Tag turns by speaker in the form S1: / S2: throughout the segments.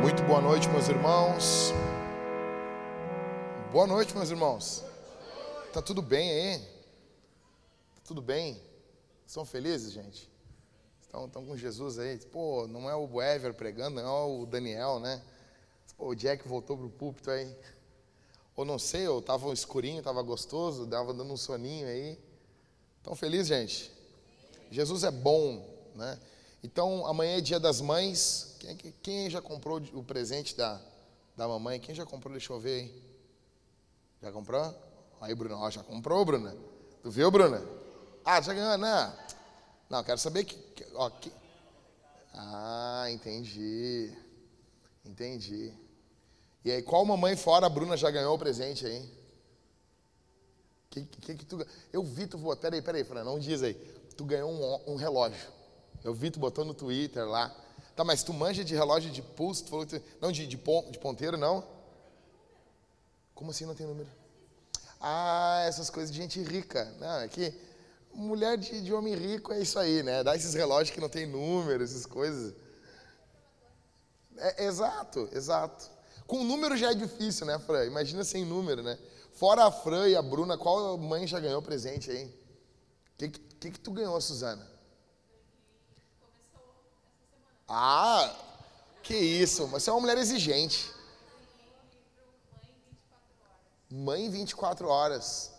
S1: Muito boa noite, meus irmãos. Boa noite, meus irmãos. Tá tudo bem aí? Tá tudo bem? Estão felizes, gente? Estão, estão com Jesus aí? Pô, não é o Ever pregando, não é o Daniel, né? Pô, o Jack voltou pro púlpito aí. Ou não sei, ou tava escurinho, tava gostoso, dava dando um soninho aí. Estão felizes, gente? Jesus é bom, né? Então, amanhã é dia das mães. Quem, quem já comprou o presente da, da mamãe? Quem já comprou? Deixa eu ver aí. Já comprou? Aí, Bruna. Ó, já comprou, Bruna? Tu viu, Bruna? Ah, já ganhou, né? Não, quero saber que. que, ó, que... Ah, entendi. Entendi. E aí, qual mamãe fora a Bruna já ganhou o presente aí? Que, que, que tu... Eu vi tu. Peraí, peraí, Fran, não diz aí. Tu ganhou um, um relógio. Eu vi tu botou no Twitter lá. Tá, mas tu manja de relógio de pulso? Tu falou tu... Não, de, de, pon... de ponteiro, não? Como assim não tem número? Ah, essas coisas de gente rica. Não, é que mulher de, de homem rico é isso aí, né? Dá esses relógios que não tem número, essas coisas. É, exato, exato. Com número já é difícil, né, Fran? Imagina sem número, né? Fora a Fran e a Bruna, qual mãe já ganhou presente aí? O que, que, que tu ganhou, Suzana? Ah, que isso, você é uma mulher exigente. Mãe 24 horas.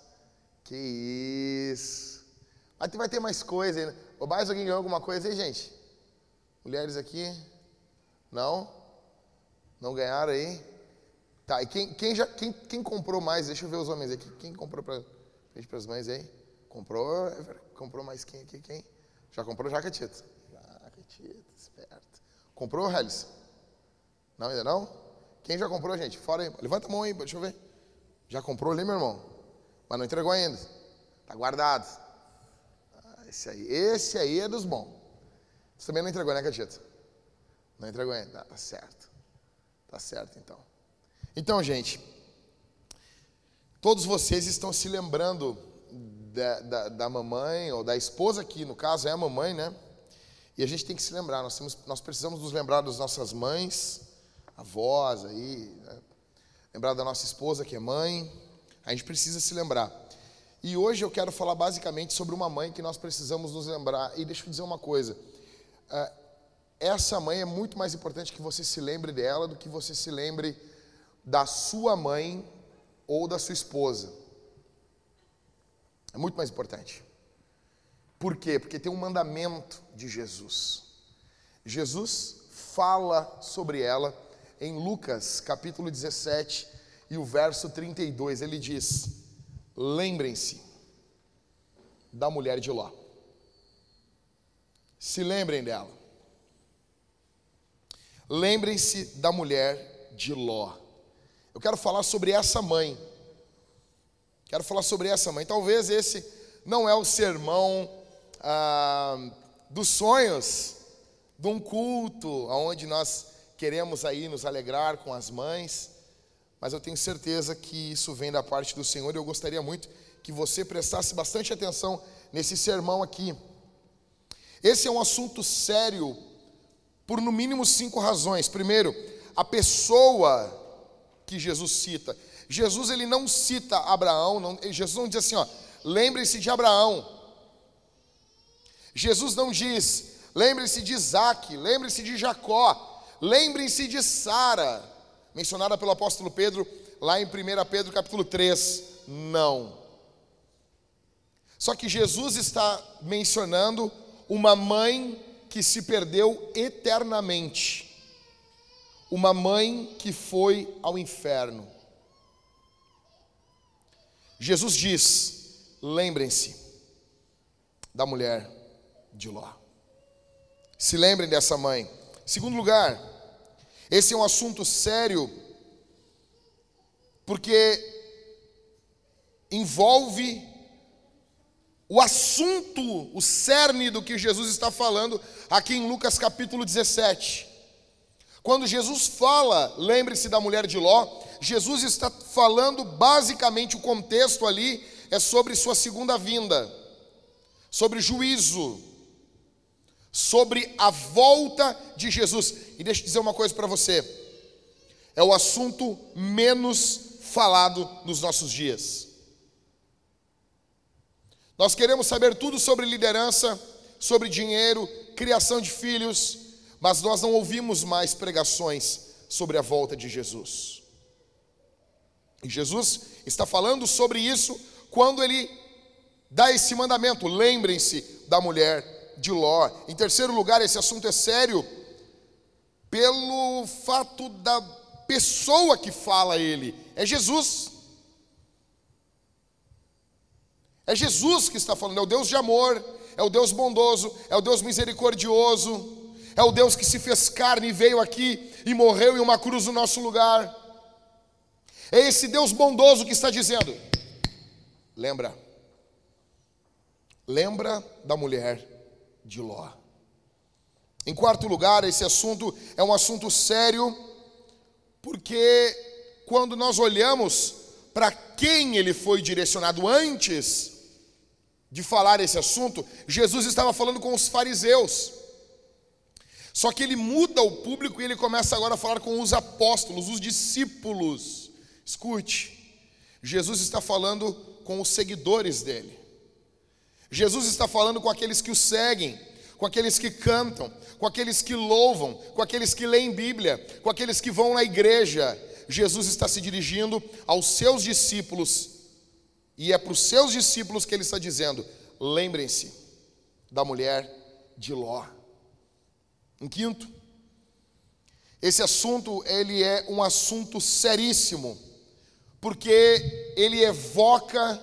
S1: Que isso. Mas vai ter mais coisa aí. Ou mais alguém ganhou alguma coisa aí, gente? Mulheres aqui? Não? Não ganharam aí? Tá, e quem, quem, já, quem, quem comprou mais? Deixa eu ver os homens aqui. Quem comprou para as mães aí? Comprou? Comprou mais quem aqui? Quem? Já comprou Jaquetito? Jaquetito. Comprou, Hellis? Não, ainda não? Quem já comprou, gente? Fora aí. Levanta a mão aí, deixa eu ver. Já comprou ali, meu irmão? Mas não entregou ainda. Tá guardado. Esse aí, esse aí é dos bons. Você também não entregou, né, Catita? Não entregou ainda. Ah, tá certo. Tá certo, então. Então, gente, todos vocês estão se lembrando da, da, da mamãe, ou da esposa, que no caso é a mamãe, né? E a gente tem que se lembrar, nós, temos, nós precisamos nos lembrar das nossas mães, avós aí, né? lembrar da nossa esposa que é mãe, a gente precisa se lembrar. E hoje eu quero falar basicamente sobre uma mãe que nós precisamos nos lembrar. E deixa eu dizer uma coisa: é, essa mãe é muito mais importante que você se lembre dela do que você se lembre da sua mãe ou da sua esposa. É muito mais importante. Por quê? Porque tem um mandamento de Jesus. Jesus fala sobre ela em Lucas capítulo 17 e o verso 32. Ele diz: Lembrem-se da mulher de Ló. Se lembrem dela. Lembrem-se da mulher de Ló. Eu quero falar sobre essa mãe. Quero falar sobre essa mãe. Talvez esse não é o sermão ah, dos sonhos de um culto onde nós queremos aí nos alegrar com as mães, mas eu tenho certeza que isso vem da parte do Senhor e eu gostaria muito que você prestasse bastante atenção nesse sermão aqui. Esse é um assunto sério por no mínimo cinco razões. Primeiro, a pessoa que Jesus cita. Jesus ele não cita Abraão, não, Jesus não diz assim, ó, lembre-se de Abraão. Jesus não diz, lembre-se de Isaac, lembre-se de Jacó, lembre-se de Sara, mencionada pelo apóstolo Pedro lá em 1 Pedro capítulo 3. Não. Só que Jesus está mencionando uma mãe que se perdeu eternamente. Uma mãe que foi ao inferno. Jesus diz: lembrem-se da mulher de Ló. Se lembrem dessa mãe. Segundo lugar, esse é um assunto sério, porque envolve o assunto, o cerne do que Jesus está falando aqui em Lucas capítulo 17. Quando Jesus fala, lembre-se da mulher de Ló, Jesus está falando basicamente o contexto ali é sobre sua segunda vinda, sobre juízo, sobre a volta de Jesus. E deixa eu dizer uma coisa para você: é o assunto menos falado nos nossos dias. Nós queremos saber tudo sobre liderança, sobre dinheiro, criação de filhos, mas nós não ouvimos mais pregações sobre a volta de Jesus. E Jesus está falando sobre isso quando ele dá esse mandamento: lembrem-se da mulher de Ló. Em terceiro lugar, esse assunto é sério pelo fato da pessoa que fala ele, é Jesus. É Jesus que está falando, é o Deus de amor, é o Deus bondoso, é o Deus misericordioso, é o Deus que se fez carne e veio aqui e morreu em uma cruz no nosso lugar. É esse Deus bondoso que está dizendo: lembra, lembra da mulher de Ló. Em quarto lugar, esse assunto é um assunto sério, porque quando nós olhamos para quem ele foi direcionado antes, de falar esse assunto, Jesus estava falando com os fariseus. Só que ele muda o público e ele começa agora a falar com os apóstolos, os discípulos. Escute, Jesus está falando com os seguidores dele. Jesus está falando com aqueles que o seguem, com aqueles que cantam, com aqueles que louvam, com aqueles que leem Bíblia, com aqueles que vão na igreja. Jesus está se dirigindo aos seus discípulos e é para os seus discípulos que ele está dizendo: lembrem-se da mulher de Ló. Em quinto, esse assunto ele é um assunto seríssimo, porque ele evoca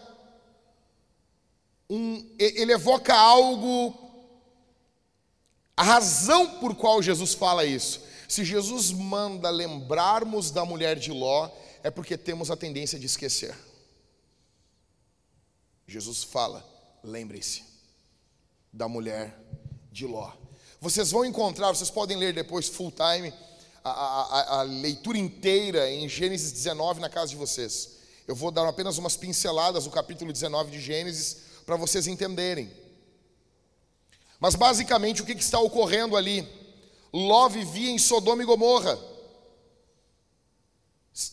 S1: um, ele evoca algo, a razão por qual Jesus fala isso. Se Jesus manda lembrarmos da mulher de Ló, é porque temos a tendência de esquecer. Jesus fala: lembrem-se da mulher de Ló. Vocês vão encontrar, vocês podem ler depois full time, a, a, a, leitura inteira em Gênesis 19 na casa de vocês. Eu vou dar apenas umas pinceladas do capítulo 19 de Gênesis para vocês entenderem. Mas basicamente o que, que está ocorrendo ali? Ló vivia em Sodoma e Gomorra,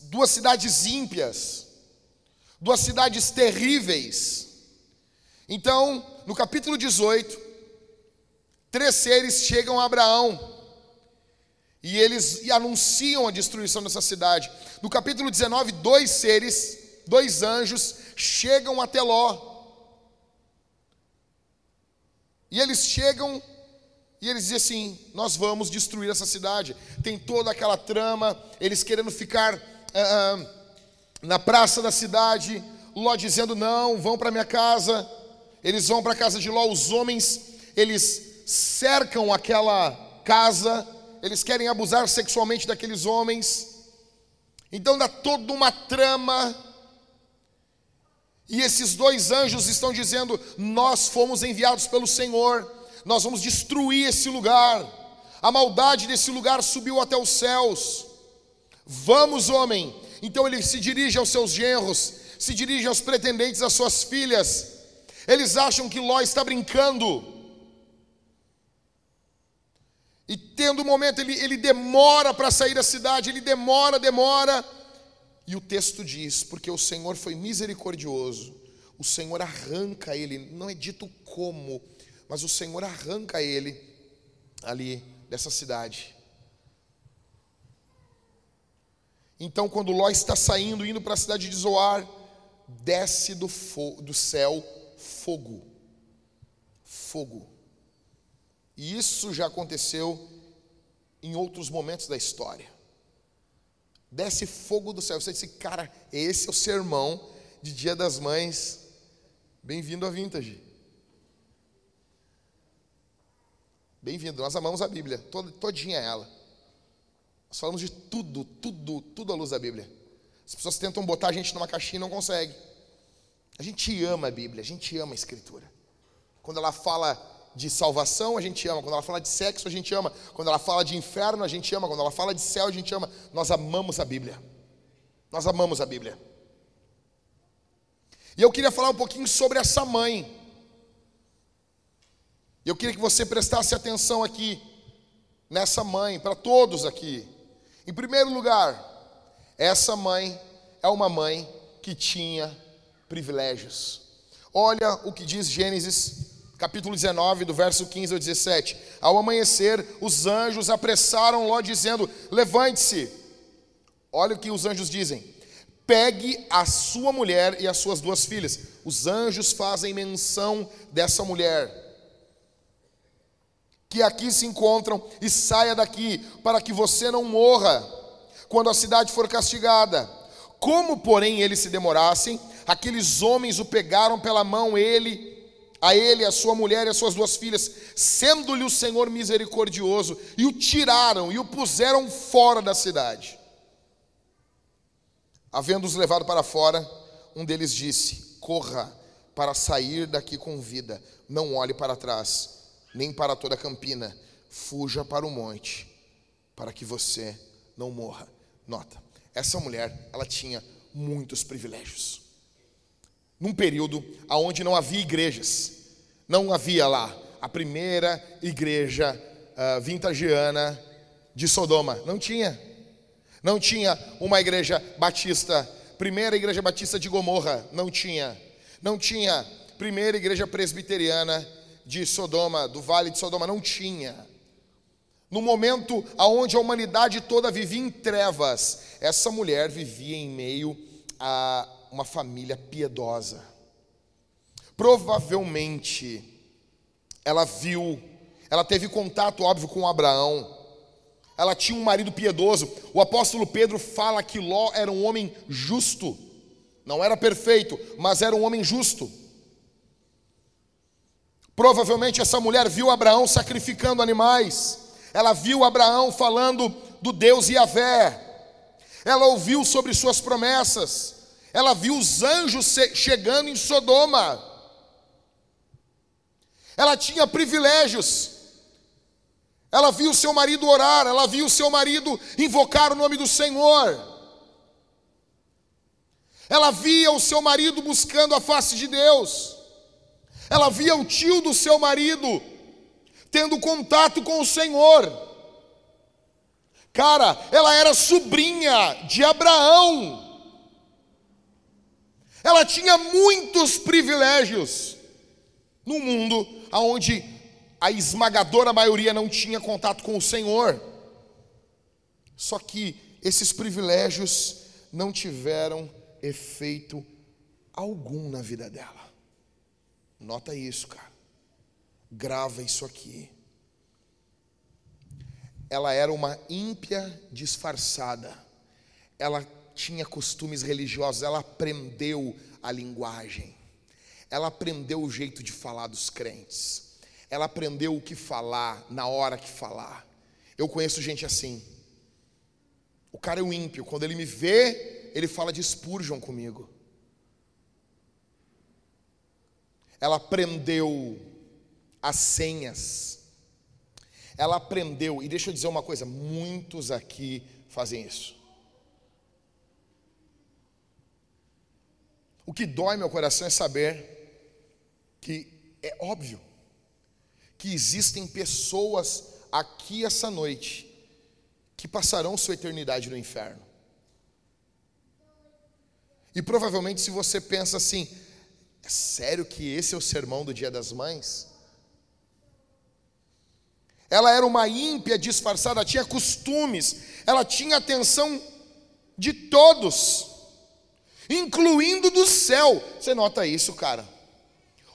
S1: duas cidades ímpias, duas cidades terríveis. Então, no capítulo 18, três seres chegam a Abraão e eles anunciam a destruição dessa cidade. No capítulo 19, dois seres, dois anjos, chegam até Ló. E eles chegam e eles dizem assim: Nós vamos destruir essa cidade. Tem toda aquela trama, eles querendo ficar ah, na praça da cidade. Ló dizendo: Não, vão para minha casa. Eles vão para a casa de Ló, os homens, eles cercam aquela casa, eles querem abusar sexualmente daqueles homens. Então dá toda uma trama. E esses dois anjos estão dizendo: Nós fomos enviados pelo Senhor, nós vamos destruir esse lugar. A maldade desse lugar subiu até os céus. Vamos, homem. Então ele se dirige aos seus genros, se dirige aos pretendentes, às suas filhas eles acham que Ló está brincando. E tendo um momento, ele, ele demora para sair da cidade, ele demora, demora. E o texto diz: porque o Senhor foi misericordioso, o Senhor arranca ele, não é dito como, mas o Senhor arranca ele ali dessa cidade. Então, quando Ló está saindo, indo para a cidade de Zoar, desce do, do céu fogo. Fogo. E isso já aconteceu em outros momentos da história. Desce fogo do céu. Você disse, cara, esse é o sermão de Dia das Mães. Bem-vindo à Vintage. Bem-vindo. Nós amamos a Bíblia, todinha ela. Nós falamos de tudo, tudo, tudo à luz da Bíblia. As pessoas tentam botar a gente numa caixinha e não conseguem. A gente ama a Bíblia, a gente ama a Escritura. Quando ela fala de salvação, a gente ama. Quando ela fala de sexo, a gente ama. Quando ela fala de inferno, a gente ama. Quando ela fala de céu, a gente ama. Nós amamos a Bíblia. Nós amamos a Bíblia. E eu queria falar um pouquinho sobre essa mãe. Eu queria que você prestasse atenção aqui, nessa mãe, para todos aqui. Em primeiro lugar, essa mãe é uma mãe que tinha privilégios. Olha o que diz Gênesis capítulo 19, do verso 15 ao 17. Ao amanhecer, os anjos apressaram Ló, dizendo: Levante-se. Olha o que os anjos dizem: Pegue a sua mulher e as suas duas filhas. Os anjos fazem menção dessa mulher. Que aqui se encontram e saia daqui, para que você não morra quando a cidade for castigada. Como, porém, eles se demorassem, aqueles homens o pegaram pela mão, ele a ele, a sua mulher e as suas duas filhas, sendo-lhe o Senhor misericordioso, e o tiraram e o puseram fora da cidade. Havendo-os levado para fora, um deles disse: Corra para sair daqui com vida, não olhe para trás, nem para toda a campina, fuja para o monte, para que você não morra. Nota, essa mulher, ela tinha muitos privilégios num período onde não havia igrejas, não havia lá a primeira igreja uh, vintagiana de Sodoma, não tinha, não tinha uma igreja batista, primeira igreja batista de Gomorra, não tinha, não tinha primeira igreja presbiteriana de Sodoma, do vale de Sodoma, não tinha. No momento aonde a humanidade toda vivia em trevas, essa mulher vivia em meio a uma família piedosa. Provavelmente, ela viu, ela teve contato, óbvio, com Abraão. Ela tinha um marido piedoso. O apóstolo Pedro fala que Ló era um homem justo. Não era perfeito, mas era um homem justo. Provavelmente essa mulher viu Abraão sacrificando animais. Ela viu Abraão falando do Deus Yahvé. Ela ouviu sobre suas promessas. Ela viu os anjos chegando em Sodoma. Ela tinha privilégios. Ela viu seu marido orar, ela viu seu marido invocar o nome do Senhor. Ela via o seu marido buscando a face de Deus. Ela via o tio do seu marido tendo contato com o Senhor. Cara, ela era sobrinha de Abraão. Ela tinha muitos privilégios no mundo onde a esmagadora maioria não tinha contato com o Senhor. Só que esses privilégios não tiveram efeito algum na vida dela. Nota isso, cara. Grava isso aqui. Ela era uma ímpia disfarçada. Ela tinha costumes religiosos, ela aprendeu a linguagem, ela aprendeu o jeito de falar dos crentes, ela aprendeu o que falar na hora que falar. Eu conheço gente assim. O cara é o ímpio, quando ele me vê, ele fala de Spurgeon comigo. Ela aprendeu as senhas. Ela aprendeu, e deixa eu dizer uma coisa: muitos aqui fazem isso. O que dói meu coração é saber que é óbvio que existem pessoas aqui essa noite que passarão sua eternidade no inferno. E provavelmente, se você pensa assim, é sério que esse é o sermão do Dia das Mães? Ela era uma ímpia disfarçada, tinha costumes, ela tinha atenção de todos incluindo do céu. Você nota isso, cara?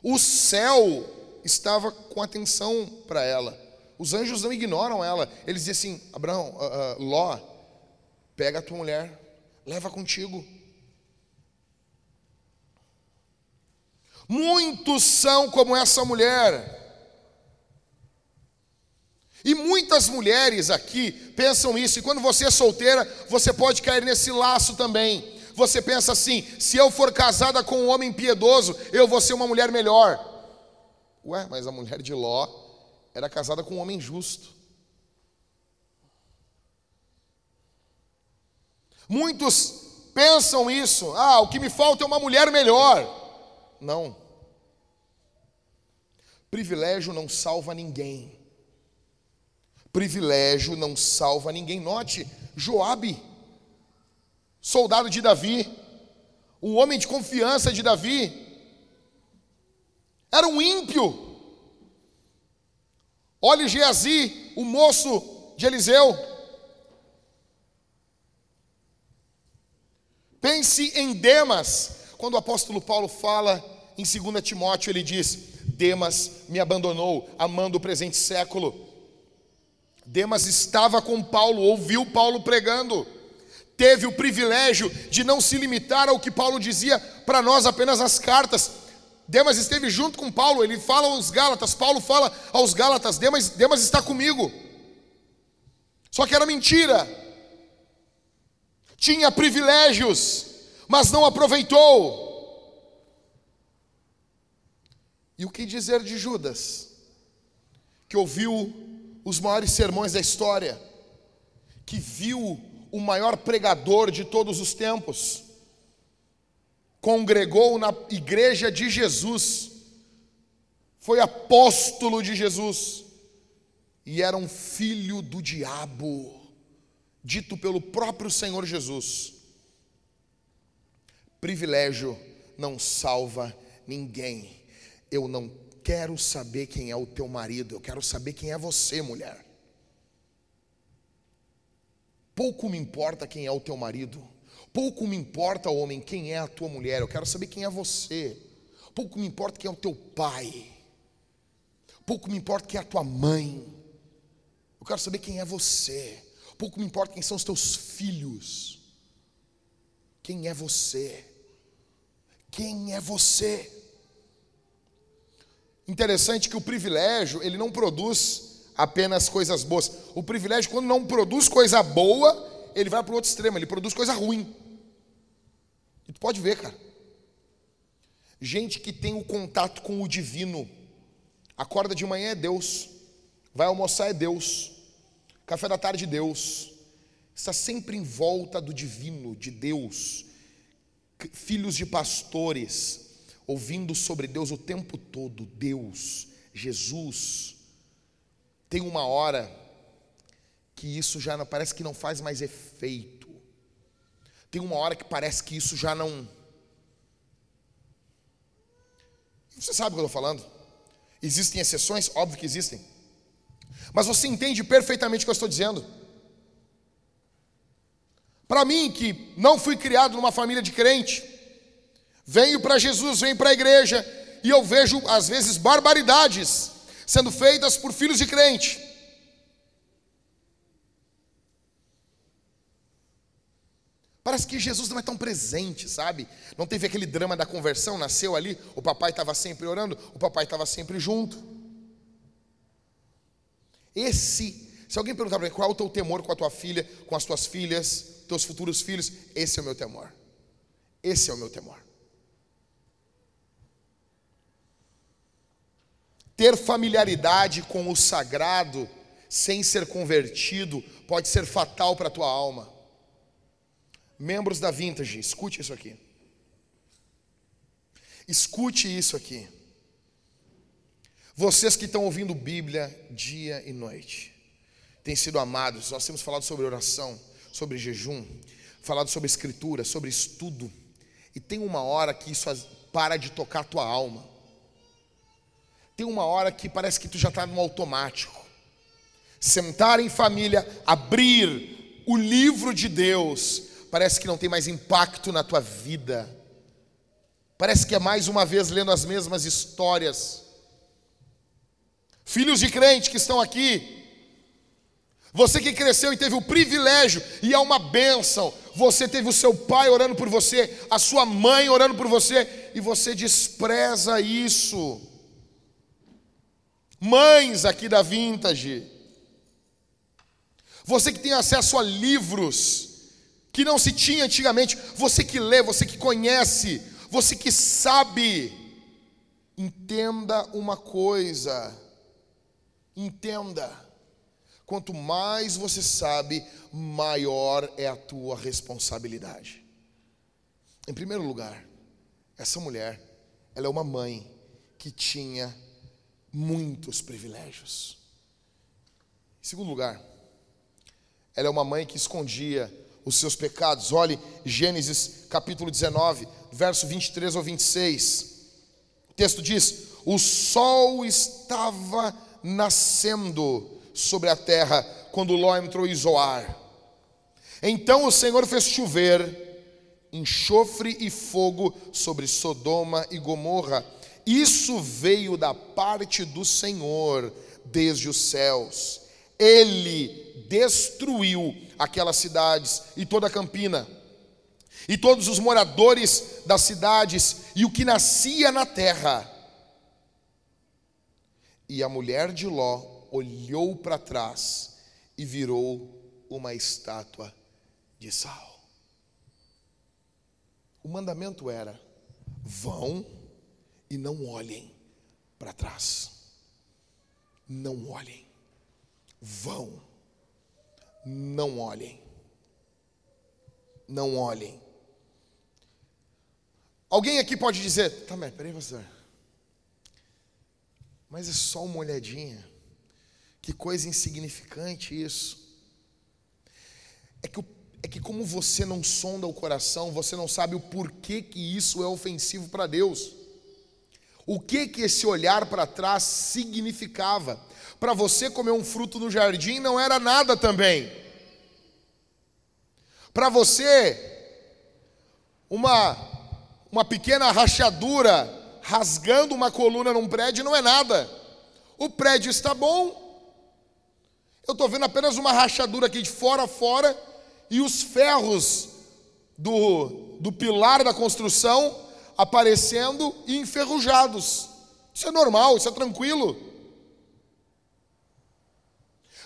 S1: O céu estava com atenção para ela. Os anjos não ignoram ela. Eles dizem assim: Abraão, uh, uh, Ló, pega a tua mulher, leva contigo. Muitos são como essa mulher. E muitas mulheres aqui pensam isso, e quando você é solteira, você pode cair nesse laço também você pensa assim: se eu for casada com um homem piedoso, eu vou ser uma mulher melhor. Ué, mas a mulher de Ló era casada com um homem justo. Muitos pensam isso. Ah, o que me falta é uma mulher melhor. Não. Privilégio não salva ninguém. Privilégio não salva ninguém. Note, Joabe, soldado de Davi, um homem de confiança de Davi, era um ímpio. Olhe Geazi, o moço de Eliseu. Pense em Demas. Quando o apóstolo Paulo fala em 2 Timóteo, ele diz: Demas me abandonou, amando o presente século. Demas estava com Paulo, ouviu Paulo pregando, teve o privilégio de não se limitar ao que Paulo dizia para nós apenas as cartas. Demas esteve junto com Paulo, ele fala aos Gálatas, Paulo fala aos Gálatas: Demas, Demas está comigo. Só que era mentira. Tinha privilégios, mas não aproveitou. E o que dizer de Judas, que ouviu os maiores sermões da história, que viu o maior pregador de todos os tempos, congregou na igreja de Jesus, foi apóstolo de Jesus e era um filho do diabo, dito pelo próprio Senhor Jesus. Privilégio não salva ninguém. Eu não quero saber quem é o teu marido, eu quero saber quem é você, mulher. Pouco me importa quem é o teu marido. Pouco me importa, homem, quem é a tua mulher. Eu quero saber quem é você. Pouco me importa quem é o teu pai. Pouco me importa quem é a tua mãe. Eu quero saber quem é você. Pouco me importa quem são os teus filhos. Quem é você? Quem é você? Interessante que o privilégio, ele não produz apenas coisas boas. O privilégio, quando não produz coisa boa, ele vai para o outro extremo, ele produz coisa ruim. E tu pode ver, cara. Gente que tem o contato com o divino. Acorda de manhã é Deus. Vai almoçar é Deus. Café da tarde, Deus. Está sempre em volta do divino, de Deus. Filhos de pastores ouvindo sobre Deus o tempo todo, Deus, Jesus, tem uma hora que isso já não, parece que não faz mais efeito. Tem uma hora que parece que isso já não. Você sabe o que eu estou falando? Existem exceções? Óbvio que existem. Mas você entende perfeitamente o que eu estou dizendo. Para mim, que não fui criado numa família de crente, Venho para Jesus, venho para a igreja e eu vejo às vezes barbaridades sendo feitas por filhos de crente. Parece que Jesus não é tão presente, sabe? Não teve aquele drama da conversão, nasceu ali, o papai estava sempre orando, o papai estava sempre junto. Esse, se alguém perguntar para mim qual é o teu temor com a tua filha, com as tuas filhas, teus futuros filhos, esse é o meu temor. Esse é o meu temor. Ter familiaridade com o sagrado sem ser convertido pode ser fatal para a tua alma. Membros da Vintage, escute isso aqui. Escute isso aqui. Vocês que estão ouvindo Bíblia dia e noite, têm sido amados. Nós temos falado sobre oração, sobre jejum, falado sobre escritura, sobre estudo. E tem uma hora que isso para de tocar a tua alma. Tem uma hora que parece que tu já está no automático. Sentar em família, abrir o livro de Deus, parece que não tem mais impacto na tua vida. Parece que é mais uma vez lendo as mesmas histórias. Filhos de crente que estão aqui, você que cresceu e teve o privilégio, e é uma bênção, você teve o seu pai orando por você, a sua mãe orando por você, e você despreza isso mães aqui da Vintage, você que tem acesso a livros que não se tinha antigamente, você que lê, você que conhece, você que sabe, Entenda uma coisa, entenda. Quanto mais você sabe, maior é a tua responsabilidade. Em primeiro lugar, essa mulher, ela é uma mãe que tinha muitos privilégios. Em segundo lugar, ela é uma mãe que escondia os seus pecados. Olhe Gênesis capítulo 19, verso 23 ou 26. O texto diz: O sol estava nascendo sobre a terra quando Ló entrou em Zoar. Então o Senhor fez chover enxofre e fogo sobre Sodoma e Gomorra. Isso veio da parte do Senhor desde os céus. Ele destruiu aquelas cidades e toda a campina, e todos os moradores das cidades e o que nascia na terra. E a mulher de Ló olhou para trás e virou uma estátua de sal. O mandamento era: vão e não olhem para trás. Não olhem. Vão. Não olhem. Não olhem. Alguém aqui pode dizer, tá, mas peraí, pastor. Mas é só uma olhadinha. Que coisa insignificante isso. É que, é que como você não sonda o coração, você não sabe o porquê que isso é ofensivo para Deus. O que que esse olhar para trás significava? Para você comer um fruto no jardim não era nada também. Para você uma uma pequena rachadura rasgando uma coluna num prédio não é nada. O prédio está bom. Eu estou vendo apenas uma rachadura aqui de fora a fora e os ferros do, do pilar da construção aparecendo e enferrujados. Isso é normal, isso é tranquilo.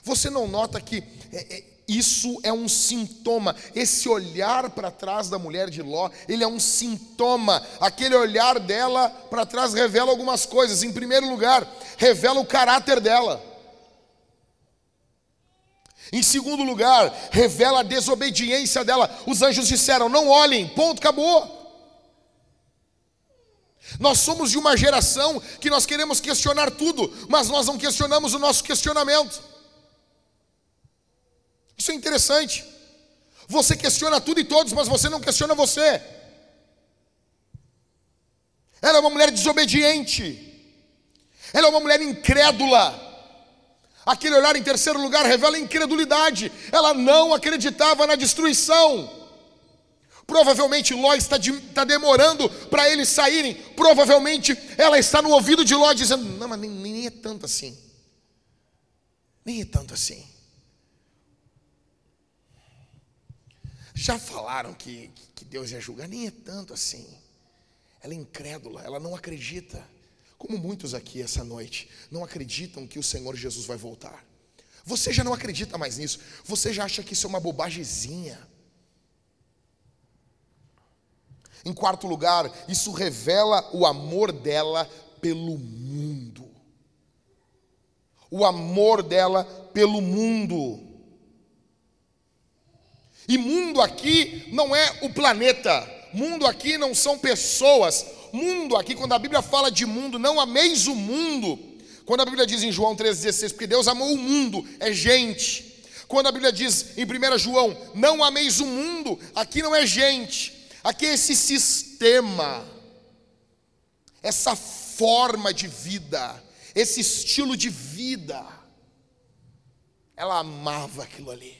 S1: Você não nota que é, é, isso é um sintoma. Esse olhar para trás da mulher de Ló, ele é um sintoma. Aquele olhar dela para trás revela algumas coisas. Em primeiro lugar, revela o caráter dela. Em segundo lugar, revela a desobediência dela. Os anjos disseram: Não olhem, ponto, acabou. Nós somos de uma geração que nós queremos questionar tudo, mas nós não questionamos o nosso questionamento. Isso é interessante. Você questiona tudo e todos, mas você não questiona você. Ela é uma mulher desobediente. Ela é uma mulher incrédula. Aquele olhar em terceiro lugar revela incredulidade. Ela não acreditava na destruição. Provavelmente Ló está, de, está demorando para eles saírem. Provavelmente ela está no ouvido de Ló dizendo: Não, mas nem, nem é tanto assim. Nem é tanto assim. Já falaram que, que Deus ia julgar, nem é tanto assim. Ela é incrédula, ela não acredita. Como muitos aqui essa noite não acreditam que o Senhor Jesus vai voltar. Você já não acredita mais nisso. Você já acha que isso é uma bobagemzinha. Em quarto lugar, isso revela o amor dela pelo mundo. O amor dela pelo mundo. E mundo aqui não é o planeta, mundo aqui não são pessoas. Mundo aqui, quando a Bíblia fala de mundo, não ameis o mundo. Quando a Bíblia diz em João 3,16, porque Deus amou o mundo, é gente. Quando a Bíblia diz em 1 João, não ameis o mundo, aqui não é gente, Aqui é esse sistema, essa forma de vida, esse estilo de vida. Ela amava aquilo ali.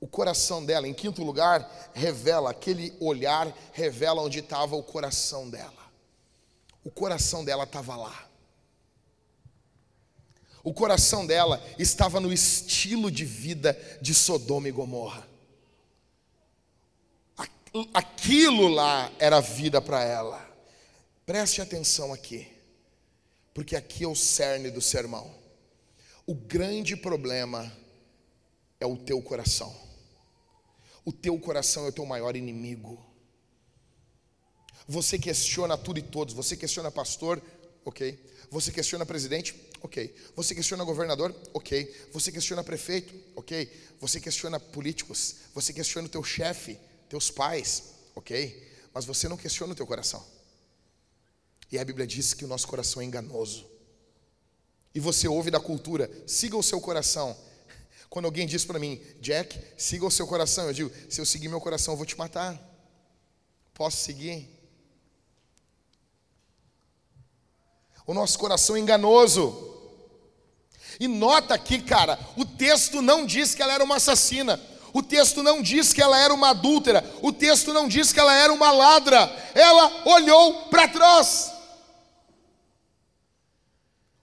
S1: O coração dela, em quinto lugar, revela, aquele olhar revela onde estava o coração dela. O coração dela estava lá. O coração dela estava no estilo de vida de Sodoma e Gomorra aquilo lá era vida para ela. Preste atenção aqui, porque aqui é o cerne do sermão. O grande problema é o teu coração. O teu coração é o teu maior inimigo. Você questiona tudo e todos. Você questiona pastor, ok. Você questiona presidente, ok. Você questiona governador, ok. Você questiona prefeito, ok. Você questiona políticos. Você questiona o teu chefe, teus pais, ok. Mas você não questiona o teu coração. E a Bíblia diz que o nosso coração é enganoso. E você ouve da cultura, siga o seu coração. Quando alguém diz para mim, Jack, siga o seu coração, eu digo, se eu seguir meu coração, eu vou te matar. Posso seguir? O nosso coração é enganoso. E nota aqui, cara, o texto não diz que ela era uma assassina. O texto não diz que ela era uma adúltera. O texto não diz que ela era uma ladra. Ela olhou para trás.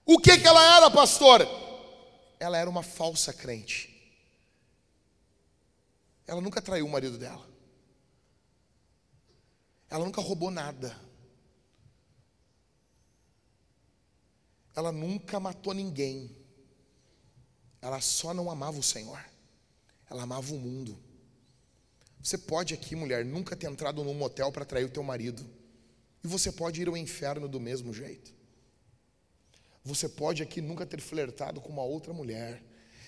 S1: O que, que ela era, pastor? Ela era uma falsa crente. Ela nunca traiu o marido dela. Ela nunca roubou nada. Ela nunca matou ninguém. Ela só não amava o Senhor. Ela amava o mundo. Você pode aqui, mulher, nunca ter entrado num motel para trair o teu marido. E você pode ir ao inferno do mesmo jeito. Você pode aqui nunca ter flertado com uma outra mulher.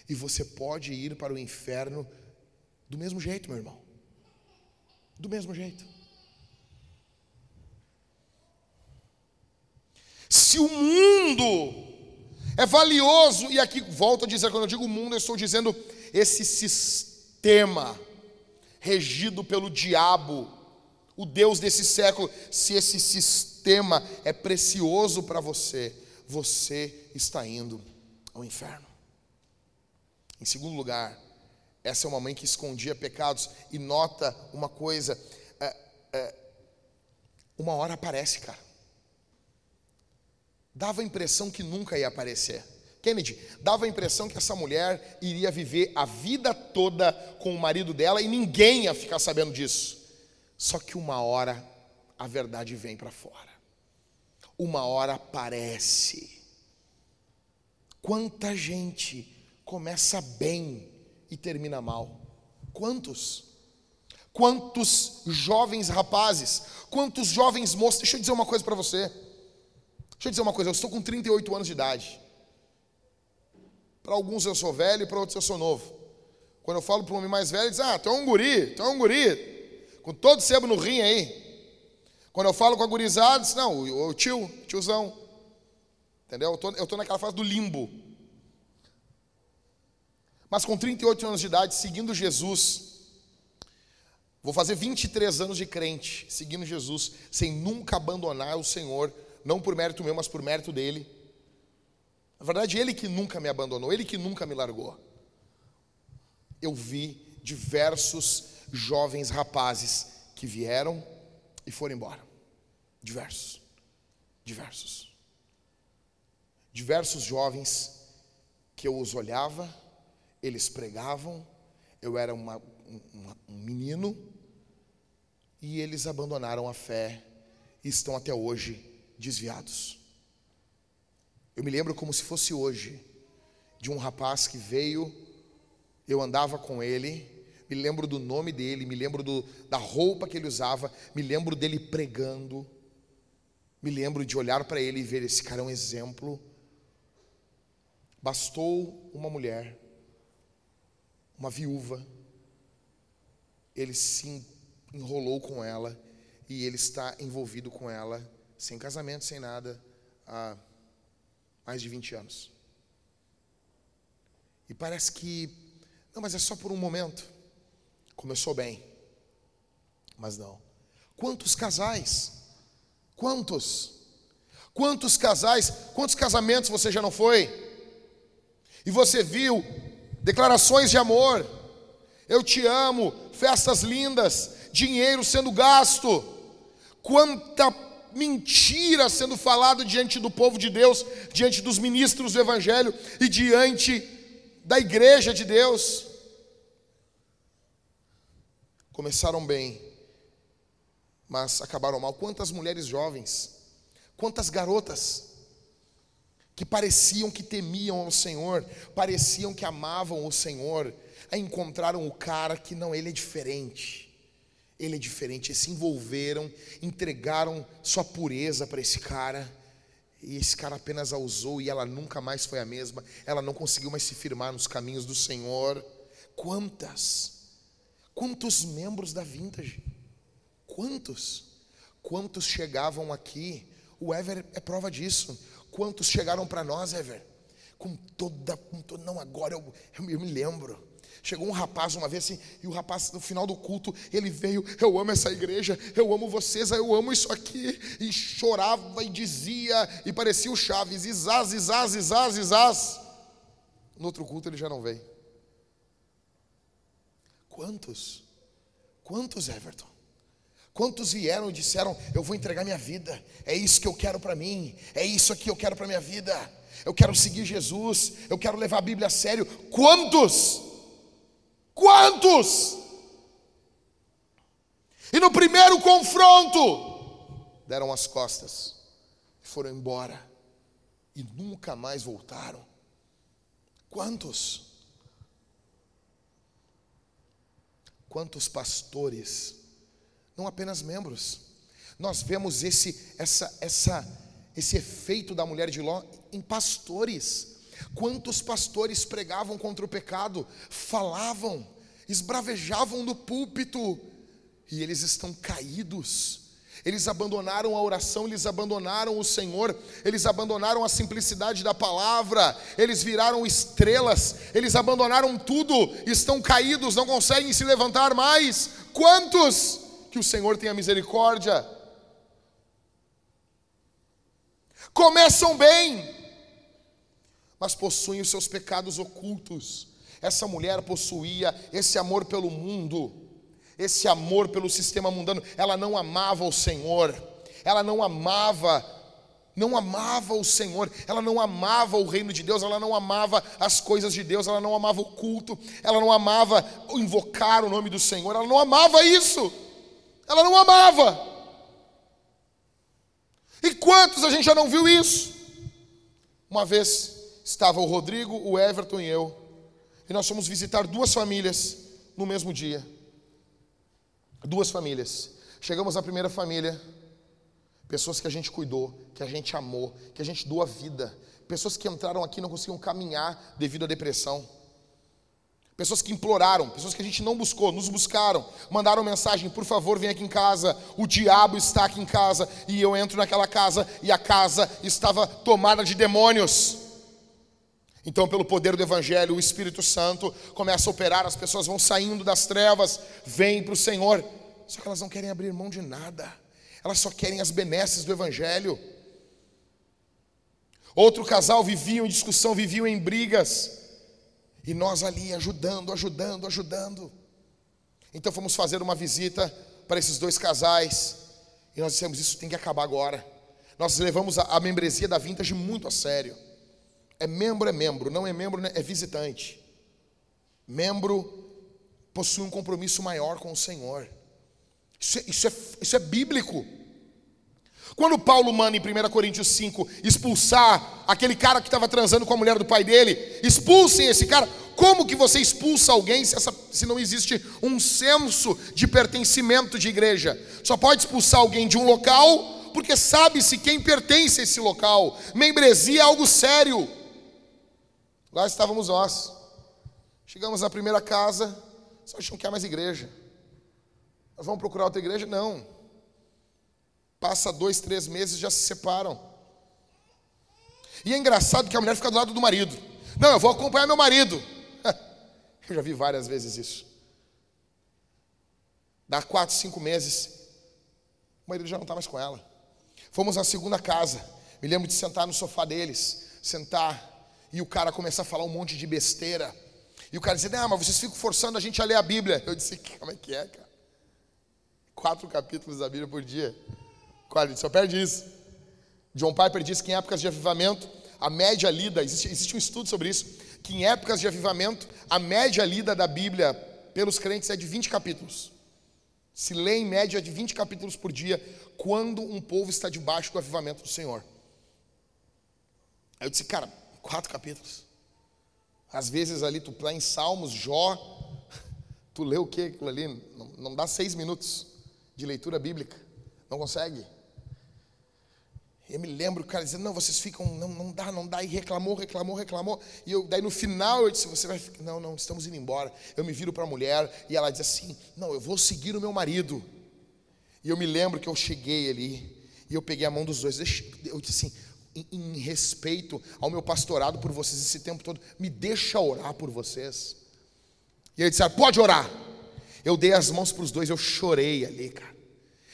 S1: E você pode ir para o inferno do mesmo jeito, meu irmão. Do mesmo jeito. Se o mundo é valioso, e aqui volto a dizer, quando eu digo mundo, eu estou dizendo esse sistema regido pelo diabo, o Deus desse século, se esse sistema é precioso para você, você está indo ao inferno. Em segundo lugar, essa é uma mãe que escondia pecados e nota uma coisa: é, é, uma hora aparece, cara. Dava a impressão que nunca ia aparecer. Kennedy, dava a impressão que essa mulher iria viver a vida toda com o marido dela e ninguém ia ficar sabendo disso. Só que uma hora a verdade vem para fora uma hora aparece. Quanta gente começa bem e termina mal? Quantos? Quantos jovens rapazes, quantos jovens moços? Deixa eu dizer uma coisa para você. Deixa eu dizer uma coisa, eu estou com 38 anos de idade. Para alguns eu sou velho, para outros eu sou novo. Quando eu falo para um homem mais velho, ele diz: Ah, tu é um guri, tu é um guri, com todo sebo no rim aí. Quando eu falo com a gurizada, diz, não, o, tio, tiozão. Entendeu? Eu tô, tô naquela fase do limbo. Mas com 38 anos de idade, seguindo Jesus, vou fazer 23 anos de crente, seguindo Jesus, sem nunca abandonar o Senhor, não por mérito meu, mas por mérito dele. Na verdade, ele que nunca me abandonou, ele que nunca me largou. Eu vi diversos jovens rapazes que vieram e foram embora. Diversos. Diversos. Diversos jovens que eu os olhava, eles pregavam, eu era uma, um, um menino, e eles abandonaram a fé e estão até hoje desviados. Eu me lembro como se fosse hoje, de um rapaz que veio, eu andava com ele, me lembro do nome dele, me lembro do, da roupa que ele usava, me lembro dele pregando, me lembro de olhar para ele e ver esse cara é um exemplo. Bastou uma mulher, uma viúva, ele se enrolou com ela e ele está envolvido com ela, sem casamento, sem nada, há mais de 20 anos. E parece que, não, mas é só por um momento. Começou bem, mas não. Quantos casais? Quantos? Quantos casais? Quantos casamentos você já não foi? E você viu declarações de amor, eu te amo, festas lindas, dinheiro sendo gasto, quanta mentira sendo falada diante do povo de Deus, diante dos ministros do Evangelho e diante da igreja de Deus. Começaram bem, mas acabaram mal. Quantas mulheres jovens, quantas garotas que pareciam que temiam ao Senhor, pareciam que amavam o Senhor, encontraram o cara que não, ele é diferente. Ele é diferente. Eles se envolveram, entregaram sua pureza para esse cara. E esse cara apenas a usou e ela nunca mais foi a mesma. Ela não conseguiu mais se firmar nos caminhos do Senhor. Quantas? Quantos membros da Vintage? Quantos? Quantos chegavam aqui? O Ever é prova disso. Quantos chegaram para nós, Ever? Com toda, com toda. Não, agora eu, eu, eu me lembro. Chegou um rapaz uma vez assim, e o rapaz, no final do culto, ele veio, eu amo essa igreja, eu amo vocês, eu amo isso aqui, e chorava e dizia, e parecia o Chaves, Isás, Isás, Isás, Isás. No outro culto ele já não veio. Quantos? Quantos, Everton? Quantos vieram e disseram: Eu vou entregar minha vida, é isso que eu quero para mim, é isso aqui que eu quero para minha vida, eu quero seguir Jesus, eu quero levar a Bíblia a sério. Quantos? Quantos? E no primeiro confronto, deram as costas, foram embora e nunca mais voltaram. Quantos? Quantos pastores, não apenas membros, nós vemos esse, essa, essa, esse efeito da mulher de Ló em pastores. Quantos pastores pregavam contra o pecado, falavam, esbravejavam no púlpito, e eles estão caídos. Eles abandonaram a oração, eles abandonaram o Senhor, eles abandonaram a simplicidade da palavra, eles viraram estrelas, eles abandonaram tudo, estão caídos, não conseguem se levantar mais. Quantos que o Senhor tenha misericórdia? Começam bem, mas possuem os seus pecados ocultos. Essa mulher possuía esse amor pelo mundo, esse amor pelo sistema mundano. Ela não amava o Senhor, ela não amava, não amava o Senhor, ela não amava o reino de Deus, ela não amava as coisas de Deus, ela não amava o culto, ela não amava invocar o nome do Senhor, ela não amava isso, ela não amava. E quantos a gente já não viu isso? Uma vez estava o Rodrigo, o Everton e eu. E nós fomos visitar duas famílias no mesmo dia. Duas famílias. Chegamos na primeira família, pessoas que a gente cuidou, que a gente amou, que a gente doou a vida. Pessoas que entraram aqui e não conseguiam caminhar devido à depressão. Pessoas que imploraram, pessoas que a gente não buscou, nos buscaram, mandaram mensagem: por favor, vem aqui em casa. O diabo está aqui em casa. E eu entro naquela casa e a casa estava tomada de demônios. Então, pelo poder do Evangelho, o Espírito Santo começa a operar, as pessoas vão saindo das trevas, vêm para o Senhor, só que elas não querem abrir mão de nada, elas só querem as benesses do Evangelho. Outro casal viviam em discussão, viviam em brigas, e nós ali ajudando, ajudando, ajudando. Então fomos fazer uma visita para esses dois casais, e nós dissemos: Isso tem que acabar agora. Nós levamos a, a membresia da Vintage muito a sério. É membro, é membro, não é membro, né? é visitante. Membro possui um compromisso maior com o Senhor. Isso é, isso é, isso é bíblico. Quando Paulo manda em 1 Coríntios 5 expulsar aquele cara que estava transando com a mulher do pai dele, expulsem esse cara. Como que você expulsa alguém se, essa, se não existe um senso de pertencimento de igreja? Só pode expulsar alguém de um local porque sabe-se quem pertence a esse local. Membresia é algo sério. Lá estávamos nós. Chegamos na primeira casa, só a gente não quer mais igreja. Nós vamos procurar outra igreja? Não. Passa dois, três meses já se separam. E é engraçado que a mulher fica do lado do marido. Não, eu vou acompanhar meu marido. Eu já vi várias vezes isso. Dá quatro, cinco meses, o marido já não está mais com ela. Fomos na segunda casa. Me lembro de sentar no sofá deles, sentar e o cara começa a falar um monte de besteira. E o cara diz: Não, mas vocês ficam forçando a gente a ler a Bíblia. Eu disse: Como é que é, cara? Quatro capítulos da Bíblia por dia. Quase, só perde isso. John Piper diz que em épocas de avivamento, a média lida, existe, existe um estudo sobre isso, que em épocas de avivamento, a média lida da Bíblia pelos crentes é de 20 capítulos. Se lê em média de 20 capítulos por dia, quando um povo está debaixo do avivamento do Senhor. Aí eu disse, cara, Quatro capítulos. Às vezes ali tu lá em Salmos, Jó, tu lê o que aquilo ali? Não, não dá seis minutos. de leitura bíblica. Não consegue. Eu me lembro o cara dizendo, não, vocês ficam, não, não dá, não dá, e reclamou, reclamou, reclamou. E eu, daí no final eu disse, você vai ficar, não, não, estamos indo embora. Eu me viro para a mulher e ela diz assim, não, eu vou seguir o meu marido. E eu me lembro que eu cheguei ali e eu peguei a mão dos dois. Eu disse assim, em, em respeito ao meu pastorado por vocês esse tempo todo, me deixa orar por vocês. E ele disse, ah, pode orar. Eu dei as mãos para os dois, eu chorei ali, cara.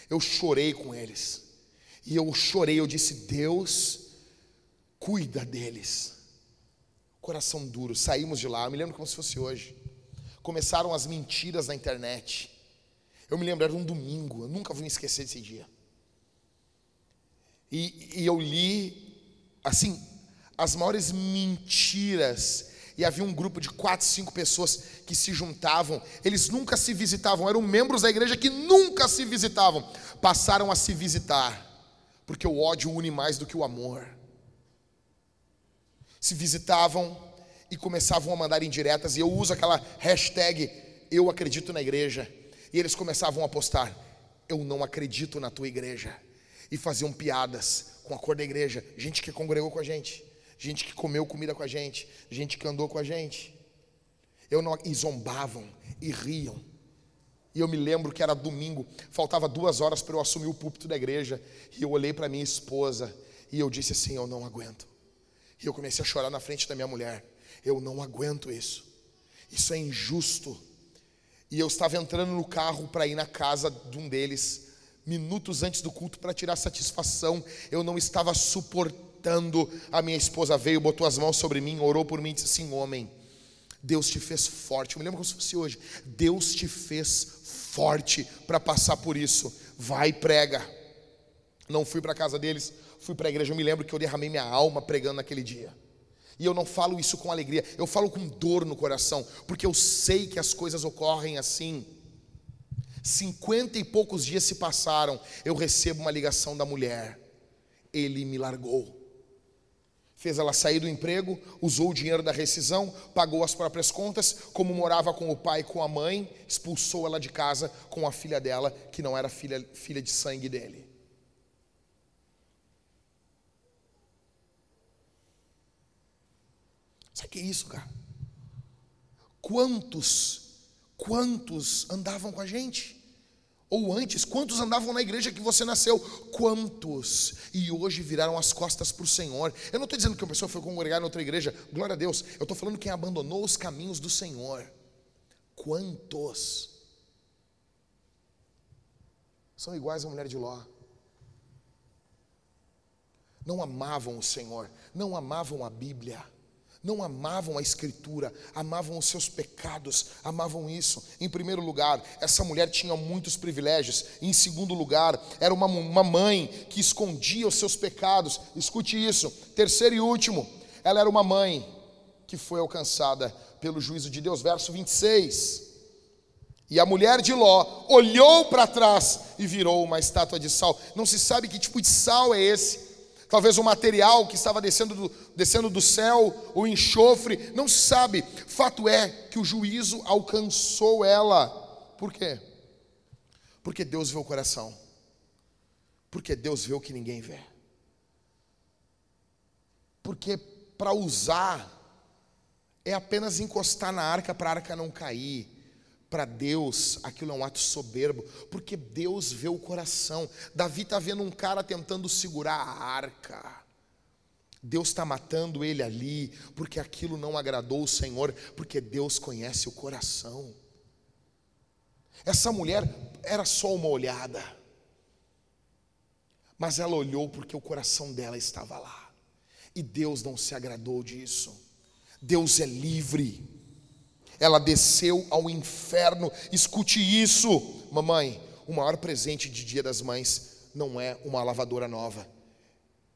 S1: Eu chorei com eles. E eu chorei, eu disse: Deus, cuida deles. Coração duro, saímos de lá, eu me lembro como se fosse hoje. Começaram as mentiras na internet. Eu me lembro, era um domingo, eu nunca vou me esquecer desse dia. E, e eu li, assim, as maiores mentiras e havia um grupo de quatro, cinco pessoas que se juntavam. Eles nunca se visitavam, eram membros da igreja que nunca se visitavam. Passaram a se visitar porque o ódio une mais do que o amor. Se visitavam e começavam a mandar indiretas, e eu uso aquela hashtag eu acredito na igreja, e eles começavam a postar eu não acredito na tua igreja, e faziam piadas com a cor da igreja, gente que congregou com a gente, gente que comeu comida com a gente, gente que andou com a gente. Eu não, e zombavam e riam. E eu me lembro que era domingo, faltava duas horas para eu assumir o púlpito da igreja. E eu olhei para minha esposa e eu disse assim: Eu não aguento. E eu comecei a chorar na frente da minha mulher. Eu não aguento isso. Isso é injusto. E eu estava entrando no carro para ir na casa de um deles, minutos antes do culto, para tirar satisfação. Eu não estava suportando. A minha esposa veio, botou as mãos sobre mim, orou por mim e disse assim: Homem, Deus te fez forte. Eu me lembro como se fosse hoje. Deus te fez forte para passar por isso. Vai prega. Não fui para a casa deles, fui para a igreja. Eu me lembro que eu derramei minha alma pregando naquele dia. E eu não falo isso com alegria, eu falo com dor no coração, porque eu sei que as coisas ocorrem assim. Cinquenta e poucos dias se passaram, eu recebo uma ligação da mulher. Ele me largou fez ela sair do emprego, usou o dinheiro da rescisão, pagou as próprias contas, como morava com o pai e com a mãe, expulsou ela de casa com a filha dela, que não era filha, filha de sangue dele. Sabe o que é isso, cara? Quantos, quantos andavam com a gente? Ou antes, quantos andavam na igreja que você nasceu? Quantos? E hoje viraram as costas para o Senhor. Eu não estou dizendo que uma pessoa foi congregar em outra igreja, glória a Deus. Eu estou falando quem abandonou os caminhos do Senhor. Quantos? São iguais à mulher de Ló. Não amavam o Senhor, não amavam a Bíblia não amavam a Escritura, amavam os seus pecados, amavam isso. Em primeiro lugar, essa mulher tinha muitos privilégios. Em segundo lugar, era uma, uma mãe que escondia os seus pecados. Escute isso. Terceiro e último, ela era uma mãe que foi alcançada pelo juízo de Deus. Verso 26. E a mulher de Ló olhou para trás e virou uma estátua de sal. Não se sabe que tipo de sal é esse talvez o material que estava descendo do, descendo do céu, o enxofre, não se sabe. Fato é que o juízo alcançou ela. Por quê? Porque Deus vê o coração. Porque Deus vê o que ninguém vê. Porque para usar é apenas encostar na arca para a arca não cair para Deus aquilo é um ato soberbo, porque Deus vê o coração. Davi está vendo um cara tentando segurar a arca. Deus está matando ele ali, porque aquilo não agradou o Senhor, porque Deus conhece o coração. Essa mulher era só uma olhada, mas ela olhou porque o coração dela estava lá, e Deus não se agradou disso. Deus é livre. Ela desceu ao inferno. Escute isso, mamãe. O maior presente de Dia das Mães não é uma lavadora nova,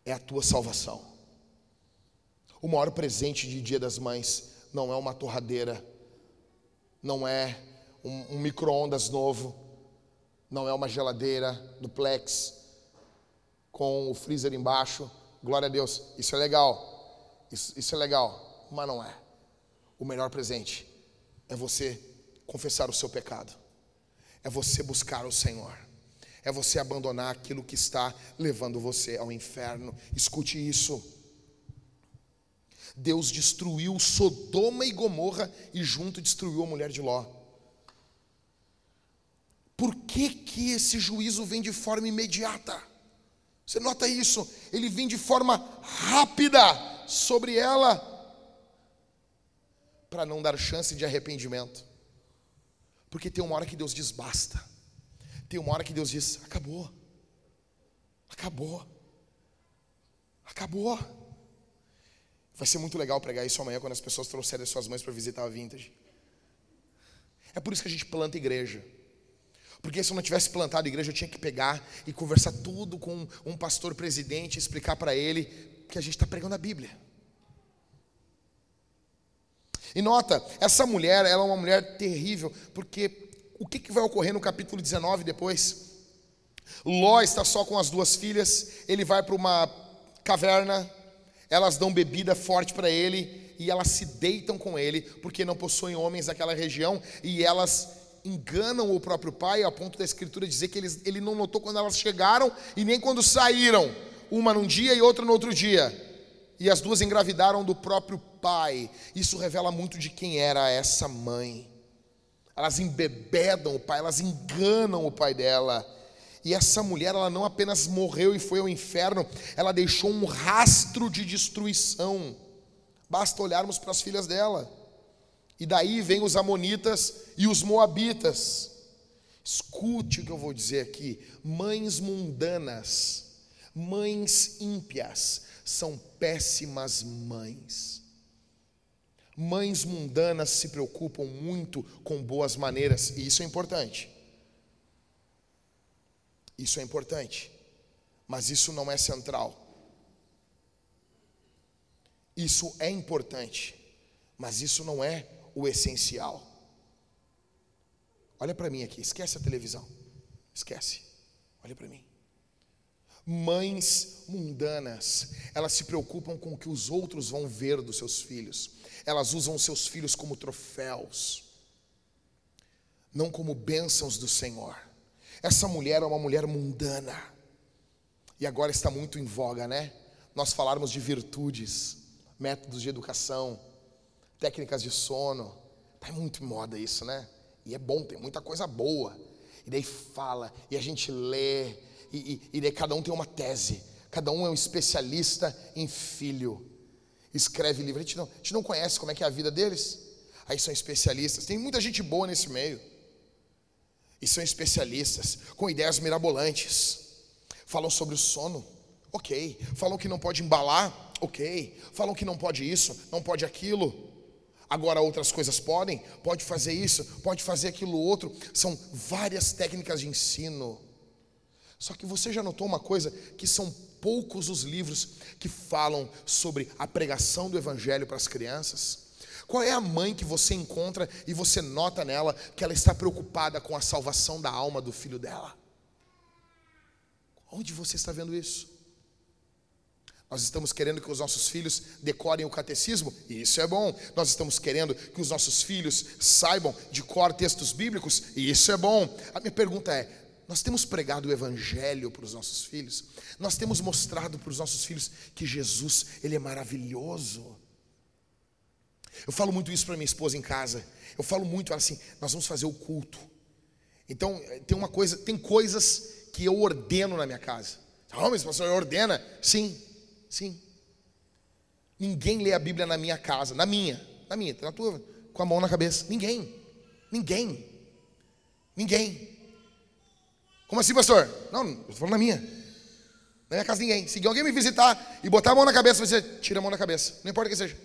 S1: é a tua salvação. O maior presente de Dia das Mães não é uma torradeira, não é um, um micro-ondas novo, não é uma geladeira duplex com o freezer embaixo. Glória a Deus, isso é legal, isso, isso é legal, mas não é. O melhor presente é você confessar o seu pecado, é você buscar o Senhor, é você abandonar aquilo que está levando você ao inferno. Escute isso. Deus destruiu Sodoma e Gomorra e junto destruiu a mulher de Ló. Por que, que esse juízo vem de forma imediata? Você nota isso? Ele vem de forma rápida sobre ela, para não dar chance de arrependimento. Porque tem uma hora que Deus diz basta. Tem uma hora que Deus diz: acabou. Acabou. Acabou. Vai ser muito legal pregar isso amanhã quando as pessoas trouxerem suas mães para visitar a Vintage. É por isso que a gente planta igreja. Porque se eu não tivesse plantado igreja, eu tinha que pegar e conversar tudo com um pastor presidente, explicar para ele que a gente está pregando a Bíblia. E nota, essa mulher, ela é uma mulher terrível, porque o que, que vai ocorrer no capítulo 19 depois? Ló está só com as duas filhas, ele vai para uma caverna, elas dão bebida forte para ele e elas se deitam com ele, porque não possuem homens naquela região, e elas enganam o próprio pai, a ponto da escritura dizer que eles, ele não notou quando elas chegaram e nem quando saíram, uma num dia e outra no outro dia. E as duas engravidaram do próprio pai. Isso revela muito de quem era essa mãe elas embebedam o pai, elas enganam o pai dela. E essa mulher, ela não apenas morreu e foi ao inferno, ela deixou um rastro de destruição. Basta olharmos para as filhas dela. E daí vem os amonitas e os moabitas. Escute o que eu vou dizer aqui: mães mundanas, mães ímpias, são péssimas mães. Mães mundanas se preocupam muito com boas maneiras, e isso é importante. Isso é importante, mas isso não é central. Isso é importante, mas isso não é o essencial. Olha para mim aqui, esquece a televisão. Esquece. Olha para mim. Mães mundanas, elas se preocupam com o que os outros vão ver dos seus filhos elas usam seus filhos como troféus, não como bênçãos do Senhor. Essa mulher é uma mulher mundana, e agora está muito em voga, né? Nós falarmos de virtudes, métodos de educação, técnicas de sono, está muito moda isso, né? E é bom, tem muita coisa boa. E daí fala, e a gente lê, e, e, e daí cada um tem uma tese, cada um é um especialista em filho escreve livro. A gente, não, a gente não conhece como é que é a vida deles. Aí são especialistas. Tem muita gente boa nesse meio. E são especialistas, com ideias mirabolantes. Falam sobre o sono, ok. Falam que não pode embalar, ok. Falam que não pode isso, não pode aquilo. Agora outras coisas podem, pode fazer isso, pode fazer aquilo outro. São várias técnicas de ensino. Só que você já notou uma coisa que são poucos os livros que falam sobre a pregação do evangelho para as crianças? Qual é a mãe que você encontra e você nota nela que ela está preocupada com a salvação da alma do filho dela? Onde você está vendo isso? Nós estamos querendo que os nossos filhos decorem o catecismo, e isso é bom. Nós estamos querendo que os nossos filhos saibam de cor textos bíblicos, e isso é bom. A minha pergunta é: nós temos pregado o evangelho para os nossos filhos. Nós temos mostrado para os nossos filhos que Jesus, ele é maravilhoso. Eu falo muito isso para minha esposa em casa. Eu falo muito assim, nós vamos fazer o culto. Então, tem uma coisa, tem coisas que eu ordeno na minha casa. Ah, mas pastor, ordena? Sim, sim. Ninguém lê a Bíblia na minha casa, na minha, na minha, na tua, com a mão na cabeça. Ninguém. Ninguém. Ninguém. Como assim, pastor? Não, eu estou falando na minha. Na minha casa ninguém. Se alguém me visitar e botar a mão na cabeça, eu vou dizer, tira a mão da cabeça. Não importa o que seja.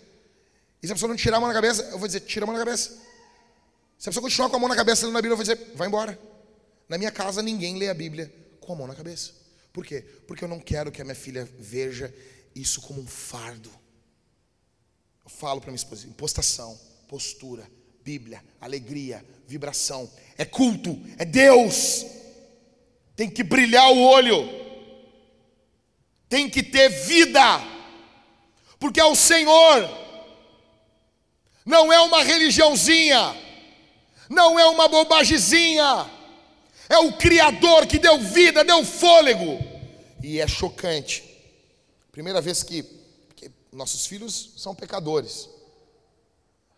S1: E se a pessoa não tirar a mão na cabeça, eu vou dizer, tira a mão da cabeça. Se a pessoa continuar com a mão na cabeça lendo a Bíblia, eu vou dizer, vai embora. Na minha casa ninguém lê a Bíblia com a mão na cabeça. Por quê? Porque eu não quero que a minha filha veja isso como um fardo. Eu falo para minha esposa, impostação, postura, Bíblia, alegria, vibração. É culto, é Deus tem que brilhar o olho, tem que ter vida, porque é o Senhor, não é uma religiãozinha, não é uma bobagemzinha, É o Criador que deu vida, deu fôlego. E é chocante. Primeira vez que, que nossos filhos são pecadores.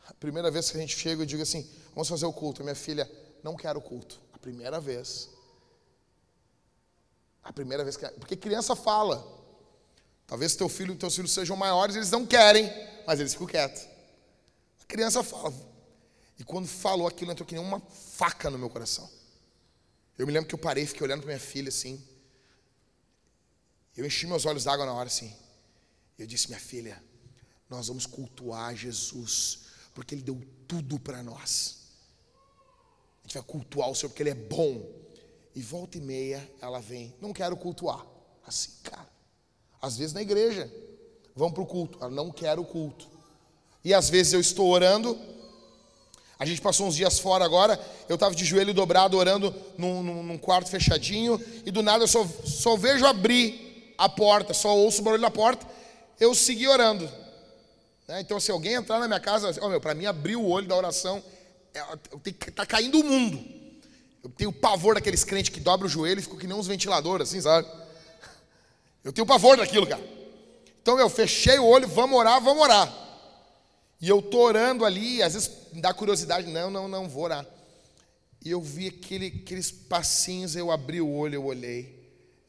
S1: A primeira vez que a gente chega e digo assim: vamos fazer o culto. Minha filha, não quero culto. A primeira vez. A primeira vez que. Porque criança fala. Talvez teu filho e teus filhos sejam maiores, eles não querem, mas eles ficam quietos. A criança fala. E quando falou aquilo, entrou que nem uma faca no meu coração. Eu me lembro que eu parei, fiquei olhando para minha filha assim. Eu enchi meus olhos d'água na hora assim. Eu disse: Minha filha, nós vamos cultuar Jesus, porque Ele deu tudo para nós. A gente vai cultuar o Senhor porque Ele é bom. E volta e meia ela vem, não quero cultuar. Assim, cara. Às vezes na igreja, vão para o culto, ela não quer o culto. E às vezes eu estou orando, a gente passou uns dias fora agora, eu estava de joelho dobrado orando num, num, quarto fechadinho, e do nada eu só, só vejo abrir a porta, só ouço o barulho da porta, eu segui orando. Né? Então, se alguém entrar na minha casa, oh, para mim abrir o olho da oração, é, caindo o mundo. Eu tenho pavor daqueles crentes que dobram o joelho e ficam que nem uns ventiladores, assim, sabe? Eu tenho pavor daquilo, cara. Então eu fechei o olho, vamos orar, vamos orar. E eu tô orando ali, às vezes dá curiosidade, não, não, não, vou orar. E eu vi aquele, aqueles passinhos, eu abri o olho, eu olhei.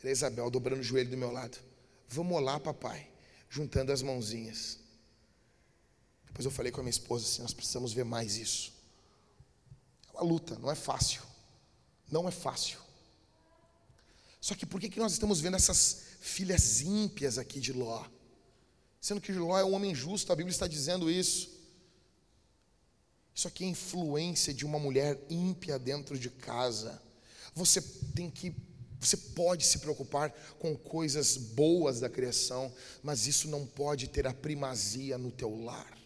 S1: Era Isabel dobrando o joelho do meu lado. Vamos lá, papai. Juntando as mãozinhas. Depois eu falei com a minha esposa assim: nós precisamos ver mais isso. É uma luta, não é fácil. Não é fácil. Só que por que, que nós estamos vendo essas filhas ímpias aqui de Ló? Sendo que Ló é um homem justo, a Bíblia está dizendo isso. Isso aqui é influência de uma mulher ímpia dentro de casa. Você tem que você pode se preocupar com coisas boas da criação, mas isso não pode ter a primazia no teu lar.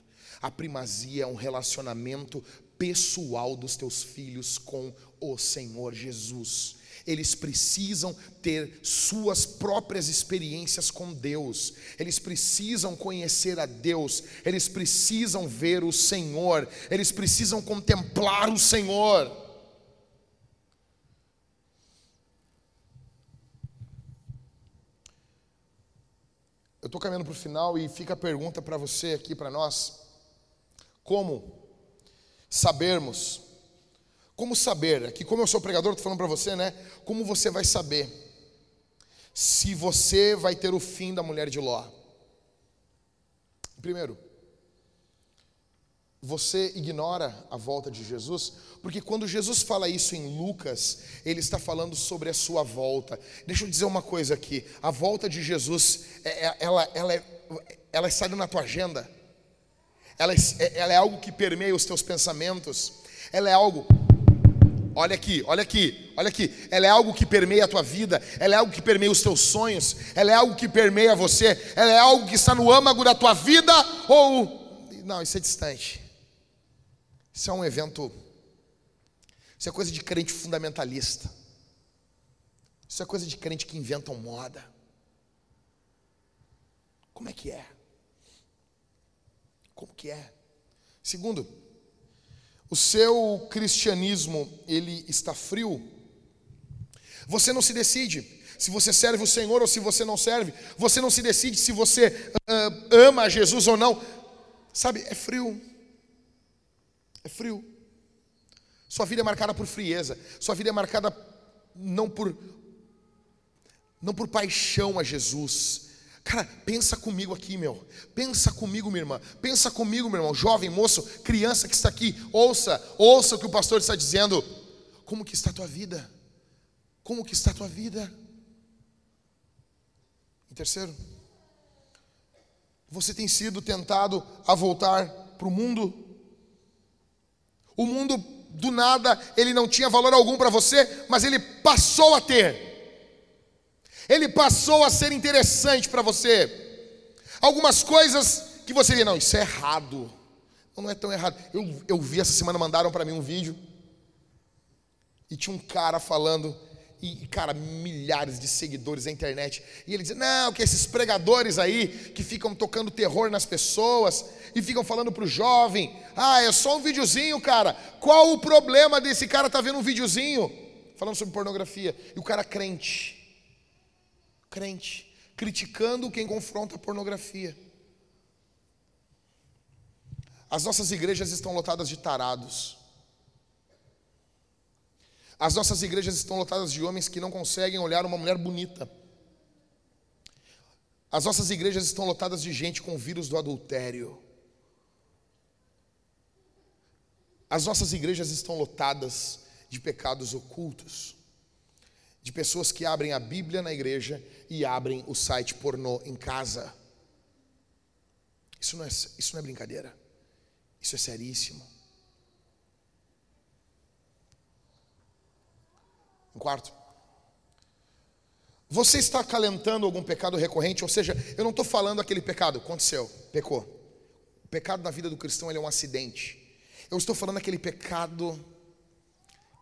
S1: A primazia é um relacionamento pessoal dos teus filhos com o Senhor Jesus. Eles precisam ter suas próprias experiências com Deus, eles precisam conhecer a Deus, eles precisam ver o Senhor, eles precisam contemplar o Senhor. Eu estou caminhando para o final e fica a pergunta para você aqui, para nós: como sabermos. Como saber? Aqui, como eu sou pregador, estou falando para você, né? Como você vai saber se você vai ter o fim da mulher de Ló? Primeiro, você ignora a volta de Jesus, porque quando Jesus fala isso em Lucas, ele está falando sobre a sua volta. Deixa eu dizer uma coisa aqui: a volta de Jesus, é, é, ela, ela, é, ela está na tua agenda ela, é, ela é algo que permeia os teus pensamentos, ela é algo Olha aqui, olha aqui, olha aqui. Ela é algo que permeia a tua vida, ela é algo que permeia os teus sonhos, ela é algo que permeia você, ela é algo que está no âmago da tua vida ou. Não, isso é distante. Isso é um evento. Isso é coisa de crente fundamentalista. Isso é coisa de crente que inventam moda. Como é que é? Como que é? Segundo, o seu cristianismo, ele está frio. Você não se decide se você serve o Senhor ou se você não serve. Você não se decide se você uh, ama Jesus ou não. Sabe, é frio. É frio. Sua vida é marcada por frieza. Sua vida é marcada não por não por paixão a Jesus, Cara, pensa comigo aqui, meu. Pensa comigo, minha irmã. Pensa comigo, meu irmão. Jovem, moço, criança que está aqui. Ouça, ouça o que o pastor está dizendo. Como que está a tua vida? Como que está a tua vida? Em terceiro, você tem sido tentado a voltar para o mundo? O mundo, do nada, ele não tinha valor algum para você, mas ele passou a ter ele passou a ser interessante para você. Algumas coisas que você diria, não, isso é errado. Não, não é tão errado. Eu, eu vi essa semana, mandaram para mim um vídeo. E tinha um cara falando, e, cara, milhares de seguidores na internet. E ele dizia: Não, que esses pregadores aí que ficam tocando terror nas pessoas e ficam falando para o jovem: Ah, é só um videozinho, cara. Qual o problema desse cara tá vendo um videozinho? falando sobre pornografia, e o cara crente. Crente, criticando quem confronta a pornografia. As nossas igrejas estão lotadas de tarados. As nossas igrejas estão lotadas de homens que não conseguem olhar uma mulher bonita. As nossas igrejas estão lotadas de gente com vírus do adultério. As nossas igrejas estão lotadas de pecados ocultos, de pessoas que abrem a Bíblia na igreja e abrem o site pornô em casa. Isso não é, isso não é brincadeira, isso é seríssimo. Um quarto. Você está acalentando algum pecado recorrente? Ou seja, eu não estou falando aquele pecado, aconteceu, pecou. O pecado na vida do cristão é um acidente. Eu estou falando aquele pecado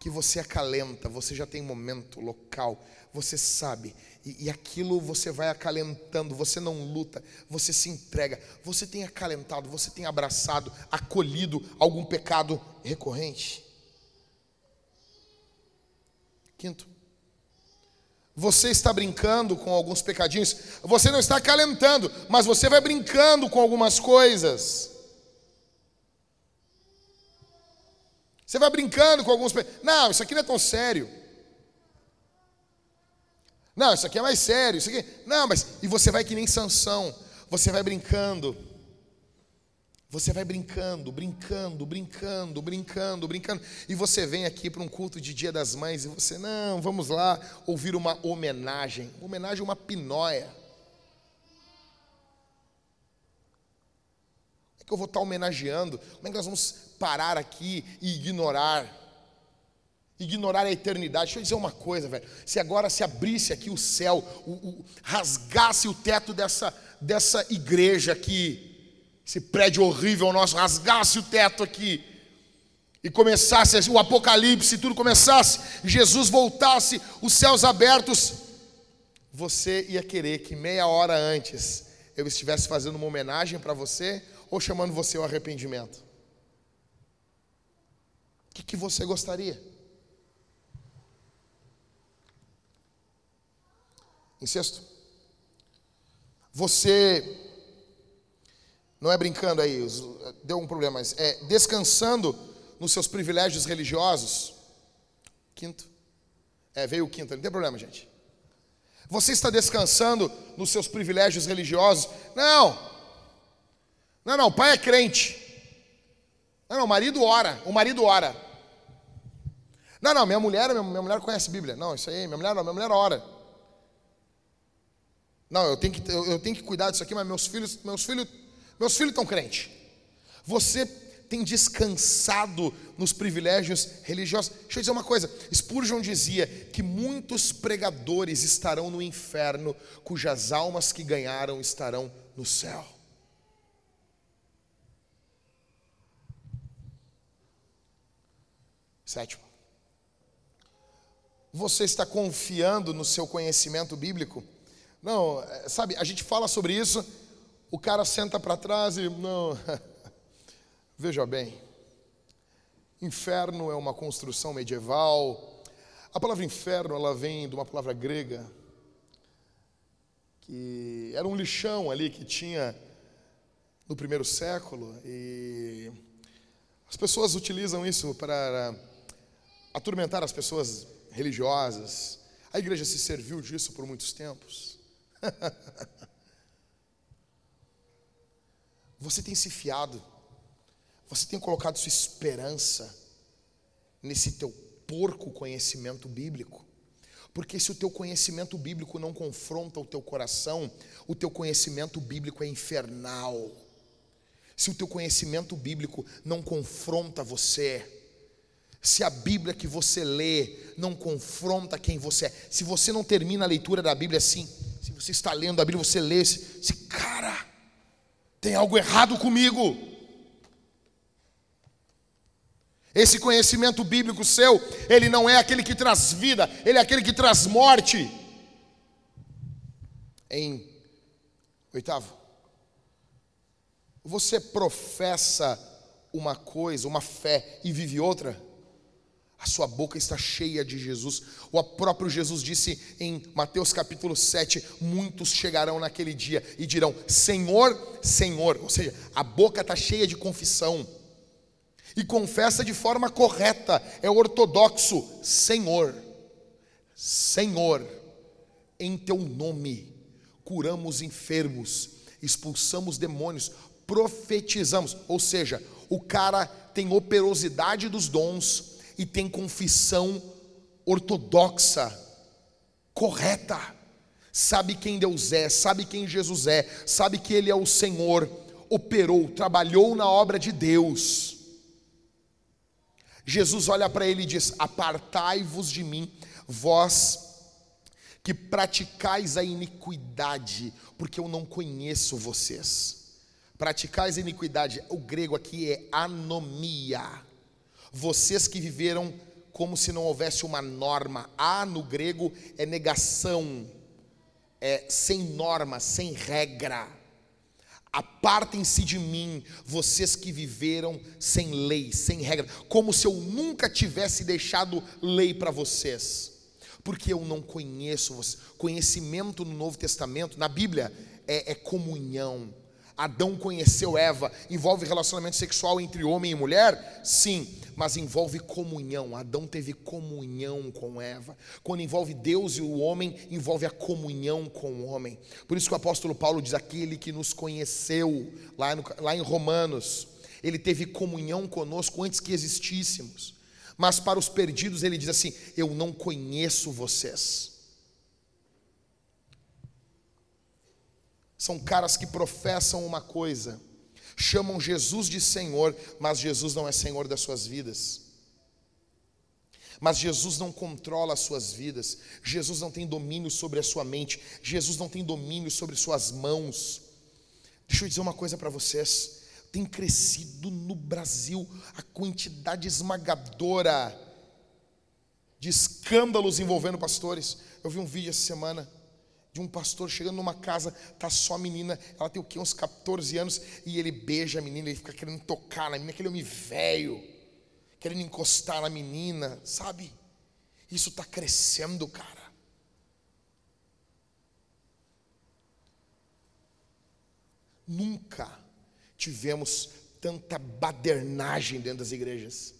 S1: que você acalenta, você já tem momento, local, você sabe, e, e, aquilo você vai acalentando, você não luta, você se entrega, você tem acalentado, você tem abraçado, acolhido algum pecado recorrente. Quinto, você está brincando com alguns pecadinhos, você não está acalentando, mas você vai brincando com algumas coisas. Você vai brincando com alguns. Não, isso aqui não é tão sério. Não, isso aqui é mais sério. Isso aqui... Não, mas. E você vai que nem Sansão. Você vai brincando. Você vai brincando, brincando, brincando, brincando, brincando, e você vem aqui para um culto de Dia das Mães e você, não, vamos lá ouvir uma homenagem, homenagem a uma pinóia. Como é que eu vou estar homenageando? Como é que nós vamos parar aqui e ignorar? Ignorar a eternidade. Deixa eu dizer uma coisa, velho. Se agora se abrisse aqui o céu, o, o, rasgasse o teto dessa, dessa igreja aqui, esse prédio horrível nosso rasgasse o teto aqui e começasse o apocalipse, tudo começasse, Jesus voltasse, os céus abertos, você ia querer que meia hora antes eu estivesse fazendo uma homenagem para você ou chamando você ao arrependimento? O que, que você gostaria? Em sexto, você não é brincando aí, deu um problema, mas é descansando nos seus privilégios religiosos. Quinto. É, veio o quinto, não tem problema, gente. Você está descansando nos seus privilégios religiosos? Não. Não, não, o pai é crente. Não, não, o marido ora, o marido ora. Não, não, minha mulher, minha, minha mulher conhece Bíblia. Não, isso aí, minha mulher não, minha mulher ora. Não, eu tenho que, eu, eu tenho que cuidar disso aqui, mas meus filhos, meus filhos meus filhos estão crentes. Você tem descansado nos privilégios religiosos. Deixa eu dizer uma coisa: Spurgeon dizia que muitos pregadores estarão no inferno, cujas almas que ganharam estarão no céu. Sétimo, você está confiando no seu conhecimento bíblico? Não, é, sabe, a gente fala sobre isso o cara senta para trás e não. Veja bem, inferno é uma construção medieval. A palavra inferno ela vem de uma palavra grega que era um lixão ali que tinha no primeiro século e as pessoas utilizam isso para atormentar as pessoas religiosas. A igreja se serviu disso por muitos tempos. Você tem se fiado, você tem colocado sua esperança nesse teu porco conhecimento bíblico. Porque se o teu conhecimento bíblico não confronta o teu coração, o teu conhecimento bíblico é infernal. Se o teu conhecimento bíblico não confronta você, se a Bíblia que você lê não confronta quem você é, se você não termina a leitura da Bíblia assim, se você está lendo a Bíblia, você lê esse cara, tem algo errado comigo. Esse conhecimento bíblico seu, ele não é aquele que traz vida, ele é aquele que traz morte. Em oitavo, você professa uma coisa, uma fé e vive outra? A sua boca está cheia de Jesus. O próprio Jesus disse em Mateus capítulo 7: Muitos chegarão naquele dia e dirão: Senhor, Senhor. Ou seja, a boca está cheia de confissão. E confessa de forma correta, é ortodoxo: Senhor, Senhor, em teu nome curamos enfermos, expulsamos demônios, profetizamos. Ou seja, o cara tem operosidade dos dons e tem confissão ortodoxa, correta. Sabe quem Deus é, sabe quem Jesus é, sabe que Ele é o Senhor, operou, trabalhou na obra de Deus. Jesus olha para ele e diz: Apartai-vos de mim, vós que praticais a iniquidade, porque eu não conheço vocês. Praticais a iniquidade, o grego aqui é anomia vocês que viveram como se não houvesse uma norma. A no grego é negação, é sem norma, sem regra. Apartem-se de mim, vocês que viveram sem lei, sem regra, como se eu nunca tivesse deixado lei para vocês, porque eu não conheço vocês. Conhecimento no Novo Testamento, na Bíblia, é, é comunhão, Adão conheceu Eva, envolve relacionamento sexual entre homem e mulher? Sim, mas envolve comunhão. Adão teve comunhão com Eva. Quando envolve Deus e o homem, envolve a comunhão com o homem. Por isso que o apóstolo Paulo diz: aquele que nos conheceu, lá, no, lá em Romanos, ele teve comunhão conosco antes que existíssemos. Mas para os perdidos, ele diz assim: Eu não conheço vocês. São caras que professam uma coisa, chamam Jesus de Senhor, mas Jesus não é Senhor das suas vidas. Mas Jesus não controla as suas vidas, Jesus não tem domínio sobre a sua mente, Jesus não tem domínio sobre suas mãos. Deixa eu dizer uma coisa para vocês: tem crescido no Brasil a quantidade esmagadora de escândalos envolvendo pastores. Eu vi um vídeo essa semana de um pastor chegando numa casa, tá só a menina, ela tem o quê? Uns 14 anos, e ele beija a menina, ele fica querendo tocar na menina, aquele homem velho, querendo encostar na menina, sabe? Isso está crescendo, cara. Nunca tivemos tanta badernagem dentro das igrejas.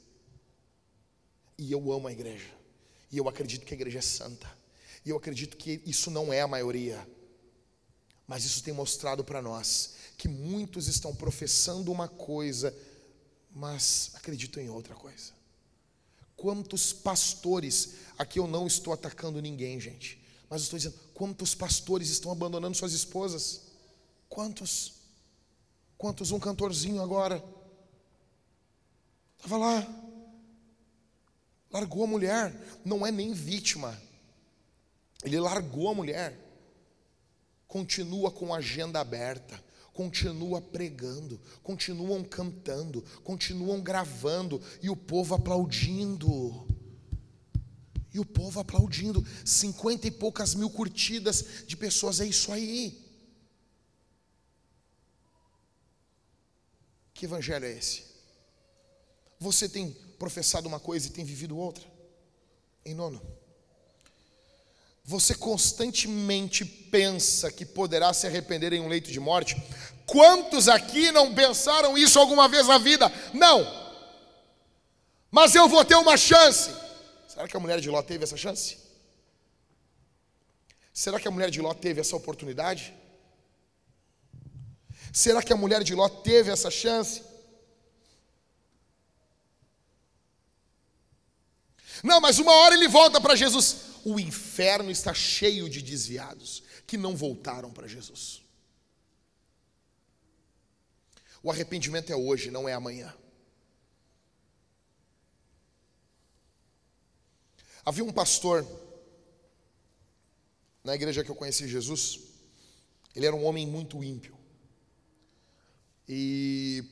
S1: E eu amo a igreja. E eu acredito que a igreja é santa. E eu acredito que isso não é a maioria. Mas isso tem mostrado para nós que muitos estão professando uma coisa, mas acreditam em outra coisa. Quantos pastores, aqui eu não estou atacando ninguém, gente, mas estou dizendo, quantos pastores estão abandonando suas esposas? Quantos? Quantos? Um cantorzinho agora, estava lá, largou a mulher, não é nem vítima, ele largou a mulher, continua com a agenda aberta, continua pregando, continuam cantando, continuam gravando e o povo aplaudindo. E o povo aplaudindo, cinquenta e poucas mil curtidas de pessoas, é isso aí. Que evangelho é esse? Você tem professado uma coisa e tem vivido outra? Em nono. Você constantemente pensa que poderá se arrepender em um leito de morte? Quantos aqui não pensaram isso alguma vez na vida? Não. Mas eu vou ter uma chance. Será que a mulher de Ló teve essa chance? Será que a mulher de Ló teve essa oportunidade? Será que a mulher de Ló teve essa chance? Não, mas uma hora ele volta para Jesus o inferno está cheio de desviados que não voltaram para Jesus. O arrependimento é hoje, não é amanhã. Havia um pastor na igreja que eu conheci Jesus, ele era um homem muito ímpio. E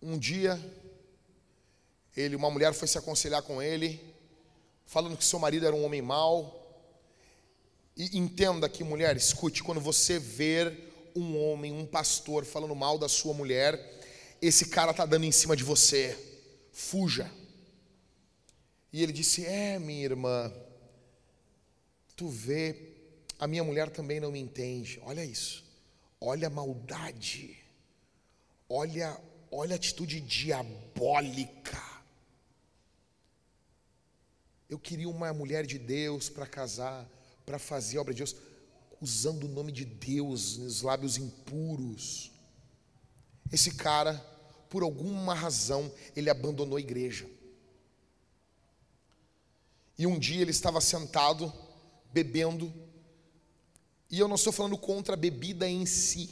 S1: um dia ele, uma mulher foi se aconselhar com ele falando que seu marido era um homem mau. E entenda aqui, mulher, escute, quando você ver um homem, um pastor falando mal da sua mulher, esse cara está dando em cima de você. Fuja. E ele disse: É, minha irmã, tu vê, a minha mulher também não me entende. Olha isso, olha a maldade, olha, olha a atitude diabólica. Eu queria uma mulher de Deus para casar, para fazer a obra de Deus, usando o nome de Deus nos lábios impuros. Esse cara, por alguma razão, ele abandonou a igreja. E um dia ele estava sentado, bebendo, e eu não estou falando contra a bebida em si,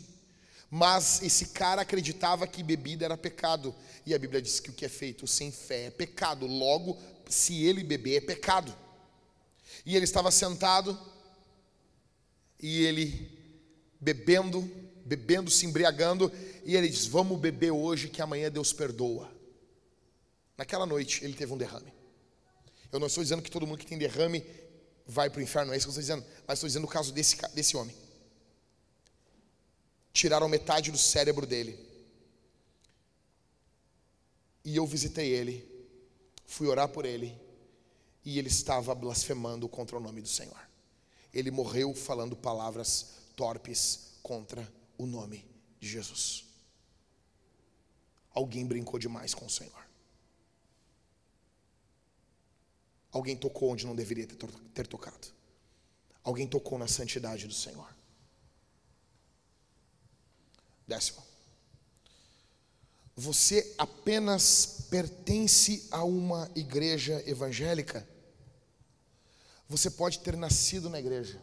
S1: mas esse cara acreditava que bebida era pecado, e a Bíblia diz que o que é feito sem fé é pecado, logo, se ele beber é pecado. E ele estava sentado, e ele bebendo, bebendo, se embriagando, e ele diz: Vamos beber hoje, que amanhã Deus perdoa. Naquela noite ele teve um derrame. Eu não estou dizendo que todo mundo que tem derrame vai para o inferno, é isso que eu estou dizendo, mas estou dizendo o caso desse, desse homem. Tiraram metade do cérebro dele. E eu visitei ele, fui orar por ele, e ele estava blasfemando contra o nome do Senhor. Ele morreu falando palavras torpes contra o nome de Jesus. Alguém brincou demais com o Senhor. Alguém tocou onde não deveria ter, tocado. Alguém tocou na santidade do Senhor. Décimo. Você apenas pertence a uma igreja evangélica. Você pode ter nascido na igreja.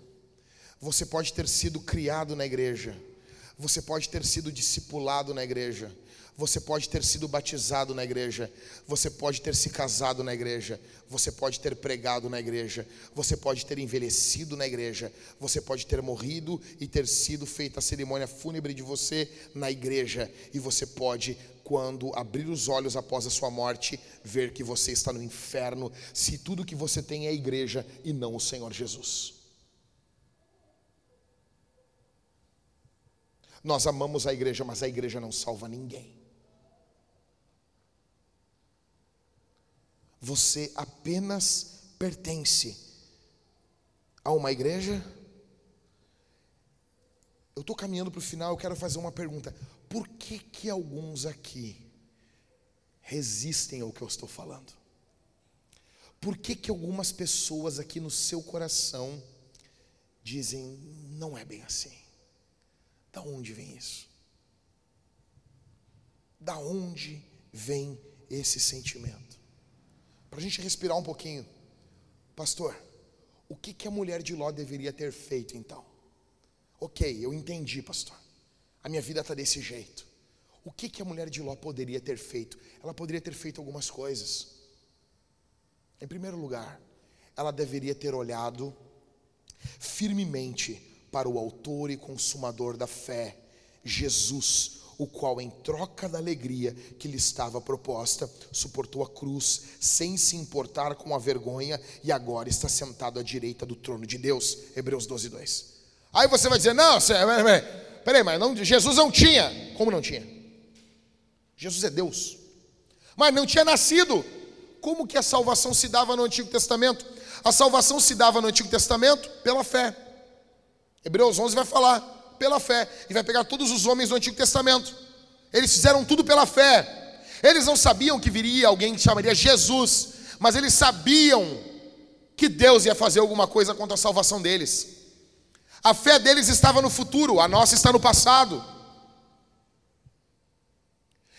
S1: Você pode ter sido criado na igreja. Você pode ter sido discipulado na igreja. Você pode ter sido batizado na igreja, você pode ter se casado na igreja, você pode ter pregado na igreja, você pode ter envelhecido na igreja, você pode ter morrido e ter sido feita a cerimônia fúnebre de você na igreja, e você pode, quando abrir os olhos após a sua morte, ver que você está no inferno, se tudo que você tem é a igreja e não o Senhor Jesus. Nós amamos a igreja, mas a igreja não salva ninguém. Você apenas pertence a uma igreja. Eu estou caminhando para o final, eu quero fazer uma pergunta. Por que que alguns aqui resistem ao que eu estou falando? Por que que algumas pessoas aqui no seu coração dizem, não é bem assim? Da onde vem isso? Da onde vem esse sentimento? Para a gente respirar um pouquinho. Pastor, o que, que a mulher de Ló deveria ter feito então? Ok, eu entendi, pastor. A minha vida está desse jeito. O que, que a mulher de Ló poderia ter feito? Ela poderia ter feito algumas coisas. Em primeiro lugar, ela deveria ter olhado firmemente para o Autor e Consumador da fé, Jesus, o qual, em troca da alegria que lhe estava proposta, suportou a cruz, sem se importar com a vergonha, e agora está sentado à direita do trono de Deus. Hebreus 12, 2. Aí você vai dizer: não, peraí, peraí mas não, Jesus não tinha. Como não tinha? Jesus é Deus, mas não tinha nascido. Como que a salvação se dava no Antigo Testamento? A salvação se dava no Antigo Testamento pela fé. Hebreus 11 vai falar pela fé. E vai pegar todos os homens do Antigo Testamento. Eles fizeram tudo pela fé. Eles não sabiam que viria alguém que chamaria Jesus, mas eles sabiam que Deus ia fazer alguma coisa contra a salvação deles. A fé deles estava no futuro, a nossa está no passado.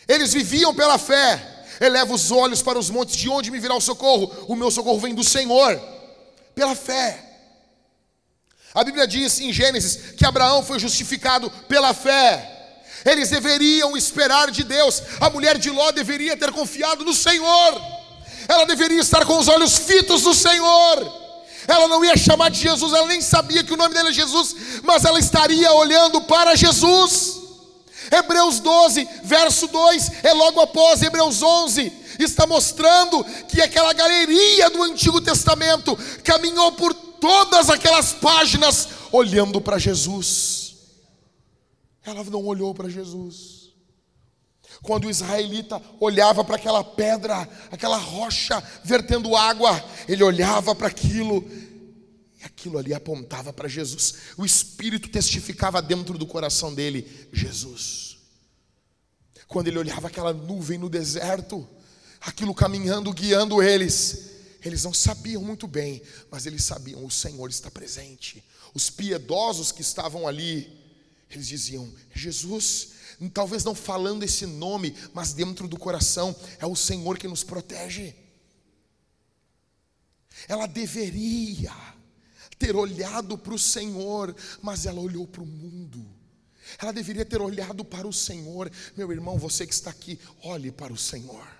S1: Eles viviam pela fé. Eleva os olhos para os montes, de onde me virá o socorro? O meu socorro vem do Senhor, pela fé. A Bíblia diz em Gênesis que Abraão foi justificado pela fé. Eles deveriam esperar de Deus. A mulher de Ló deveria ter confiado no Senhor. Ela deveria estar com os olhos fitos no Senhor. Ela não ia chamar de Jesus, ela nem sabia que o nome dele é Jesus, mas ela estaria olhando para Jesus. Hebreus 12, verso 2, é logo após Hebreus 11, está mostrando que aquela galeria do Antigo Testamento caminhou por todas aquelas páginas olhando para Jesus. Ela não olhou para Jesus. Quando o israelita olhava para aquela pedra, aquela rocha vertendo água, ele olhava para aquilo e aquilo ali apontava para Jesus. O Espírito testificava dentro do coração dele: Jesus. Quando ele olhava aquela nuvem no deserto, aquilo caminhando, guiando eles, eles não sabiam muito bem, mas eles sabiam: o Senhor está presente. Os piedosos que estavam ali, eles diziam: Jesus, talvez não falando esse nome, mas dentro do coração, é o Senhor que nos protege. Ela deveria ter olhado para o Senhor, mas ela olhou para o mundo. Ela deveria ter olhado para o Senhor. Meu irmão, você que está aqui, olhe para o Senhor.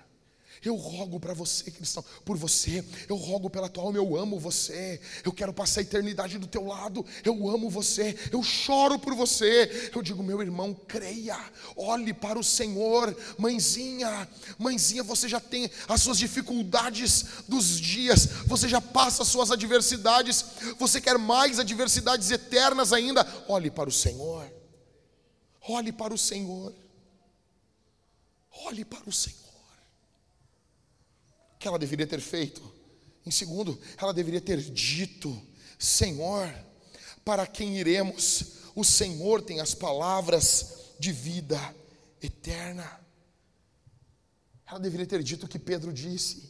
S1: Eu rogo para você, cristão, por você. Eu rogo pela tua alma, eu amo você. Eu quero passar a eternidade do teu lado. Eu amo você. Eu choro por você. Eu digo, meu irmão, creia. Olhe para o Senhor. Mãezinha, mãezinha, você já tem as suas dificuldades dos dias. Você já passa as suas adversidades. Você quer mais adversidades eternas ainda? Olhe para o Senhor. Olhe para o Senhor. Olhe para o Senhor que ela deveria ter feito? Em segundo, ela deveria ter dito: Senhor, para quem iremos? O Senhor tem as palavras de vida eterna. Ela deveria ter dito o que Pedro disse.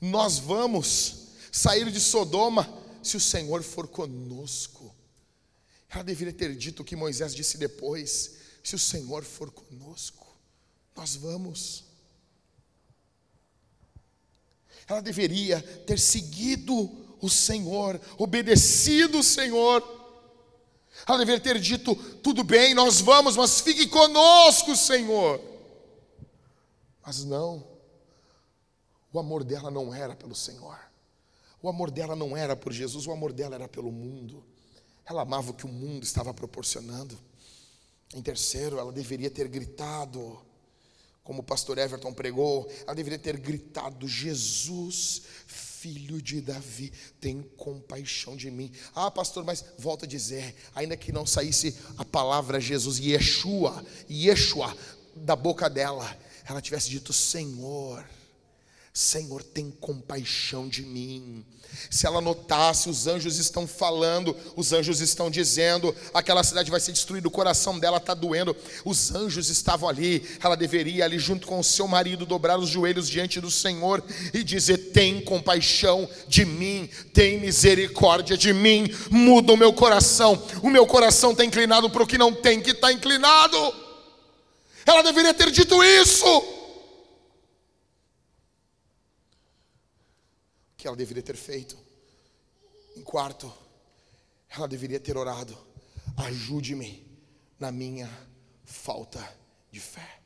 S1: Nós vamos sair de Sodoma se o Senhor for conosco. Ela deveria ter dito o que Moisés disse depois: se o Senhor for conosco, nós vamos ela deveria ter seguido o Senhor, obedecido o Senhor. Ela deveria ter dito: tudo bem, nós vamos, mas fique conosco, Senhor. Mas não, o amor dela não era pelo Senhor, o amor dela não era por Jesus, o amor dela era pelo mundo. Ela amava o que o mundo estava proporcionando. Em terceiro, ela deveria ter gritado: como o pastor Everton pregou, ela deveria ter gritado: Jesus, filho de Davi, tem compaixão de mim. Ah, pastor, mas volta a dizer, ainda que não saísse a palavra Jesus, Yeshua, Yeshua, da boca dela, ela tivesse dito: Senhor, Senhor, tem compaixão de mim. Se ela notasse, os anjos estão falando, os anjos estão dizendo, aquela cidade vai ser destruída, o coração dela está doendo. Os anjos estavam ali, ela deveria ali junto com o seu marido dobrar os joelhos diante do Senhor e dizer: Tem compaixão de mim, tem misericórdia de mim, muda o meu coração. O meu coração está inclinado para o que não tem que estar tá inclinado. Ela deveria ter dito isso. Que ela deveria ter feito. Em quarto, ela deveria ter orado: ajude-me na minha falta de fé.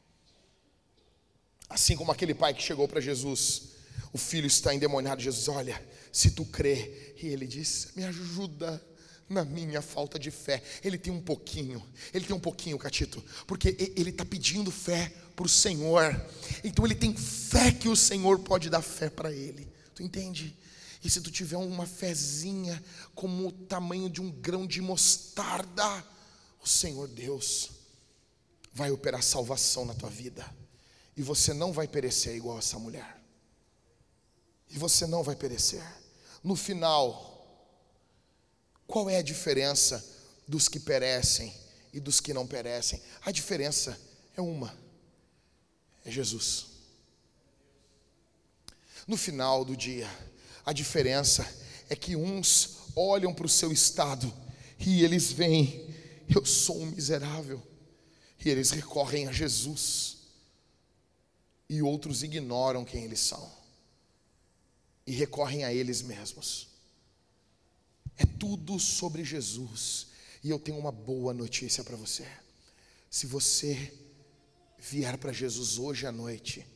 S1: Assim como aquele pai que chegou para Jesus, o filho está endemoniado, Jesus, olha, se tu crê, e ele diz: me ajuda na minha falta de fé. Ele tem um pouquinho, ele tem um pouquinho, Catito, porque ele está pedindo fé para o Senhor, então ele tem fé que o Senhor pode dar fé para ele. Tu entende? E se tu tiver uma fezinha como o tamanho de um grão de mostarda, o Senhor Deus vai operar salvação na tua vida. E você não vai perecer igual essa mulher. E você não vai perecer. No final, qual é a diferença dos que perecem e dos que não perecem? A diferença é uma: é Jesus. No final do dia, a diferença é que uns olham para o seu estado e eles veem, eu sou um miserável, e eles recorrem a Jesus, e outros ignoram quem eles são e recorrem a eles mesmos. É tudo sobre Jesus. E eu tenho uma boa notícia para você. Se você vier para Jesus hoje à noite,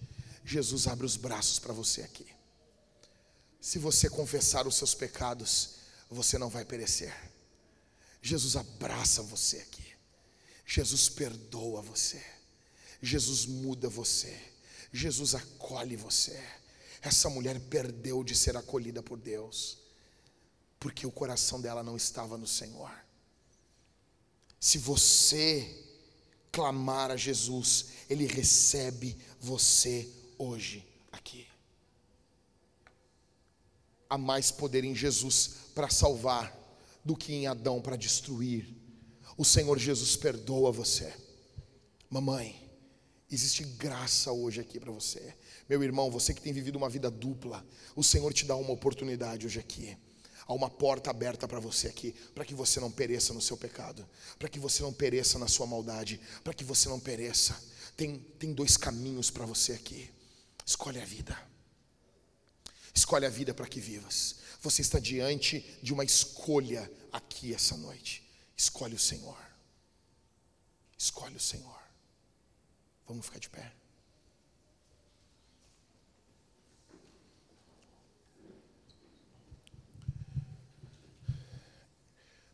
S1: Jesus abre os braços para você aqui. Se você confessar os seus pecados, você não vai perecer. Jesus abraça você aqui. Jesus perdoa você. Jesus muda você. Jesus acolhe você. Essa mulher perdeu de ser acolhida por Deus, porque o coração dela não estava no Senhor. Se você clamar a Jesus, Ele recebe você hoje aqui. Há mais poder em Jesus para salvar do que em Adão para destruir. O Senhor Jesus perdoa você. Mamãe, existe graça hoje aqui para você. Meu irmão, você que tem vivido uma vida dupla, o Senhor te dá uma oportunidade hoje aqui. Há uma porta aberta para você aqui, para que você não pereça no seu pecado, para que você não pereça na sua maldade, para que você não pereça. Tem, tem dois caminhos para você aqui. Escolhe a vida. Escolhe a vida para que vivas. Você está diante de uma escolha aqui essa noite. Escolhe o Senhor. Escolhe o Senhor. Vamos ficar de pé.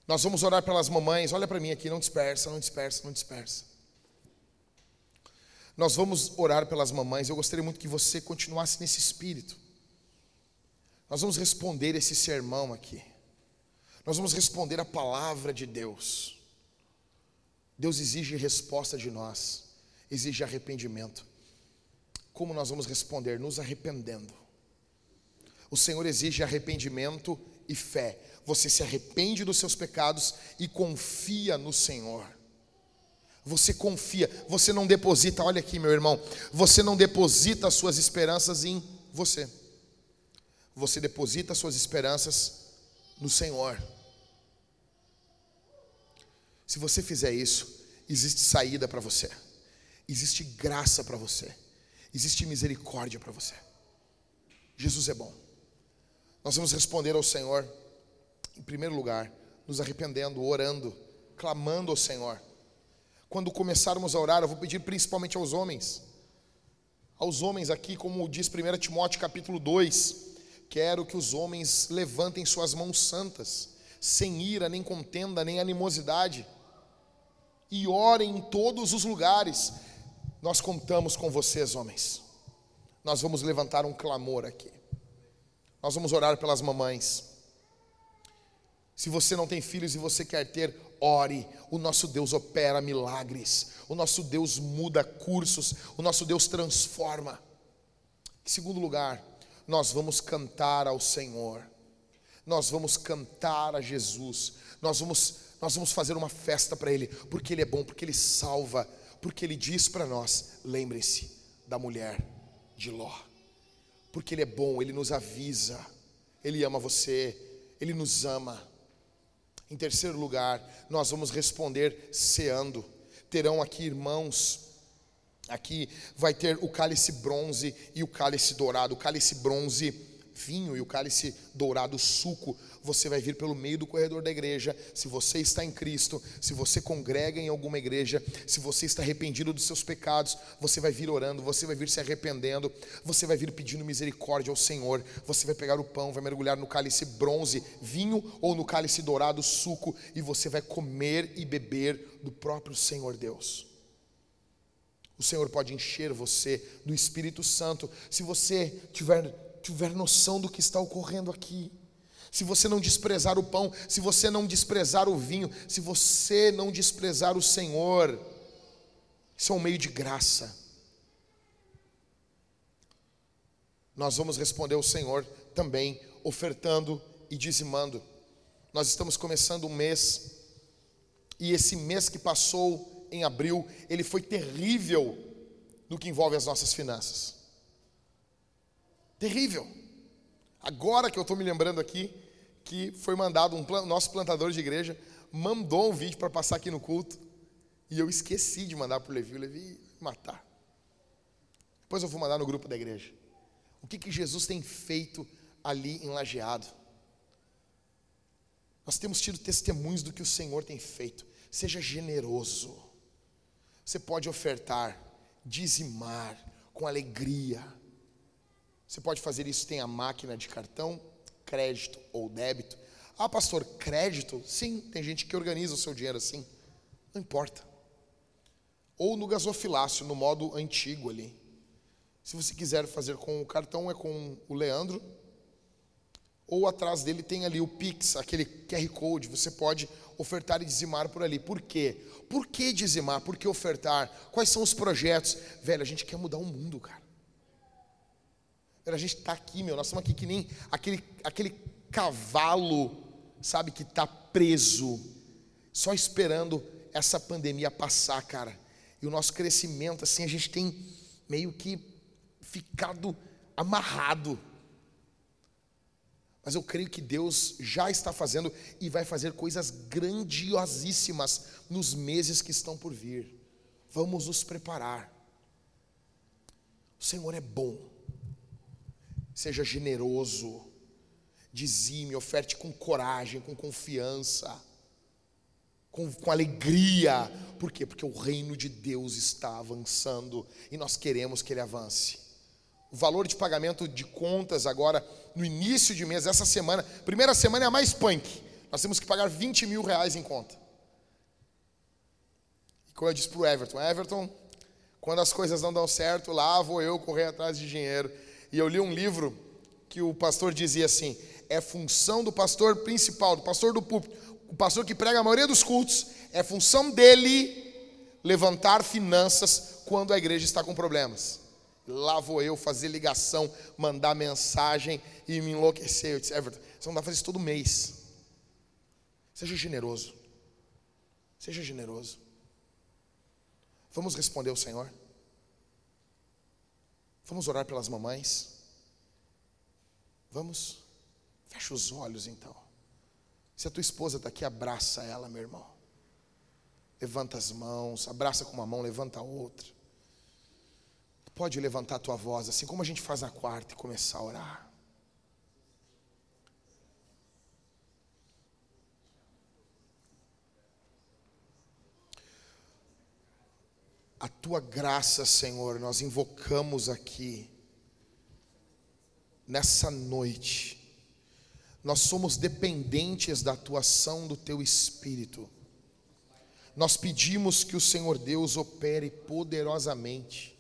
S1: Nós vamos orar pelas mamães. Olha para mim aqui, não dispersa, não dispersa, não dispersa. Nós vamos orar pelas mamães. Eu gostaria muito que você continuasse nesse espírito. Nós vamos responder esse sermão aqui. Nós vamos responder a palavra de Deus. Deus exige resposta de nós, exige arrependimento. Como nós vamos responder? Nos arrependendo. O Senhor exige arrependimento e fé. Você se arrepende dos seus pecados e confia no Senhor. Você confia, você não deposita, olha aqui, meu irmão, você não deposita as suas esperanças em você. Você deposita as suas esperanças no Senhor. Se você fizer isso, existe saída para você. Existe graça para você. Existe misericórdia para você. Jesus é bom. Nós vamos responder ao Senhor, em primeiro lugar, nos arrependendo, orando, clamando ao Senhor. Quando começarmos a orar, eu vou pedir principalmente aos homens, aos homens aqui, como diz 1 Timóteo capítulo 2, quero que os homens levantem suas mãos santas, sem ira, nem contenda, nem animosidade, e orem em todos os lugares. Nós contamos com vocês, homens. Nós vamos levantar um clamor aqui. Nós vamos orar pelas mamães. Se você não tem filhos e você quer ter, ore. O nosso Deus opera milagres. O nosso Deus muda cursos. O nosso Deus transforma. Em segundo lugar, nós vamos cantar ao Senhor. Nós vamos cantar a Jesus. Nós vamos nós vamos fazer uma festa para ele, porque ele é bom, porque ele salva, porque ele diz para nós: lembrem-se da mulher de Ló porque Ele é bom, Ele nos avisa, Ele ama você, Ele nos ama. Em terceiro lugar, nós vamos responder ceando. Terão aqui irmãos, aqui vai ter o cálice bronze e o cálice dourado. O cálice bronze vinho e o cálice dourado, suco, você vai vir pelo meio do corredor da igreja. Se você está em Cristo, se você congrega em alguma igreja, se você está arrependido dos seus pecados, você vai vir orando, você vai vir se arrependendo, você vai vir pedindo misericórdia ao Senhor. Você vai pegar o pão, vai mergulhar no cálice bronze, vinho, ou no cálice dourado, suco, e você vai comer e beber do próprio Senhor Deus. O Senhor pode encher você do Espírito Santo se você tiver tiver noção do que está ocorrendo aqui, se você não desprezar o pão, se você não desprezar o vinho, se você não desprezar o Senhor, isso é um meio de graça. Nós vamos responder ao Senhor também, ofertando e dizimando. Nós estamos começando um mês, e esse mês que passou em abril, ele foi terrível no que envolve as nossas finanças. Terrível. Agora que eu estou me lembrando aqui, que foi mandado, um nosso plantador de igreja mandou um vídeo para passar aqui no culto, e eu esqueci de mandar para o Levi, o Levi matar. Depois eu vou mandar no grupo da igreja. O que, que Jesus tem feito ali em Lajeado? Nós temos tido testemunhos do que o Senhor tem feito. Seja generoso. Você pode ofertar, dizimar com alegria você pode fazer isso, tem a máquina de cartão, crédito ou débito. Ah, pastor, crédito? Sim, tem gente que organiza o seu dinheiro assim. Não importa. Ou no gasofilácio, no modo antigo ali. Se você quiser fazer com o cartão, é com o Leandro. Ou atrás dele tem ali o Pix, aquele QR Code. Você pode ofertar e dizimar por ali. Por quê? Por que dizimar? Por que ofertar? Quais são os projetos? Velho, a gente quer mudar o mundo, cara. A gente está aqui, meu, nós estamos aqui que nem aquele, aquele cavalo, sabe, que está preso, só esperando essa pandemia passar, cara. E o nosso crescimento, assim, a gente tem meio que ficado amarrado. Mas eu creio que Deus já está fazendo e vai fazer coisas grandiosíssimas nos meses que estão por vir. Vamos nos preparar. O Senhor é bom. Seja generoso. Dizime, oferte com coragem, com confiança, com, com alegria. Por quê? Porque o reino de Deus está avançando e nós queremos que ele avance o valor de pagamento de contas agora no início de mês, essa semana. Primeira semana é a mais punk. Nós temos que pagar 20 mil reais em conta. E como eu disse para o Everton, Everton, quando as coisas não dão certo, lá vou eu correr atrás de dinheiro. E eu li um livro que o pastor dizia assim: é função do pastor principal, do pastor do púlpito, o pastor que prega a maioria dos cultos, é função dele levantar finanças quando a igreja está com problemas. Lá vou eu fazer ligação, mandar mensagem e me enlouquecer. Eu disse, Everton, você não dá para fazer isso todo mês. Seja generoso. Seja generoso. Vamos responder ao Senhor? Vamos orar pelas mamães? Vamos? Fecha os olhos então. Se a tua esposa está aqui, abraça ela, meu irmão. Levanta as mãos, abraça com uma mão, levanta a outra. Pode levantar a tua voz, assim como a gente faz na quarta, e começar a orar. A tua graça, Senhor, nós invocamos aqui, nessa noite. Nós somos dependentes da atuação do teu Espírito. Nós pedimos que o Senhor Deus opere poderosamente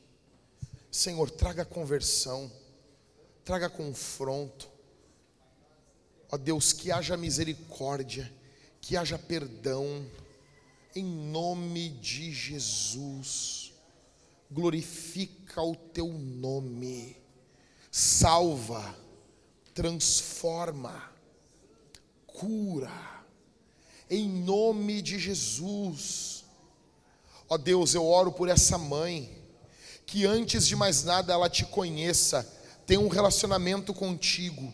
S1: Senhor, traga conversão, traga confronto. Ó Deus, que haja misericórdia, que haja perdão, em nome de Jesus. Glorifica o teu nome, salva, transforma, cura, em nome de Jesus. Ó Deus, eu oro por essa mãe que antes de mais nada ela te conheça, tenha um relacionamento contigo.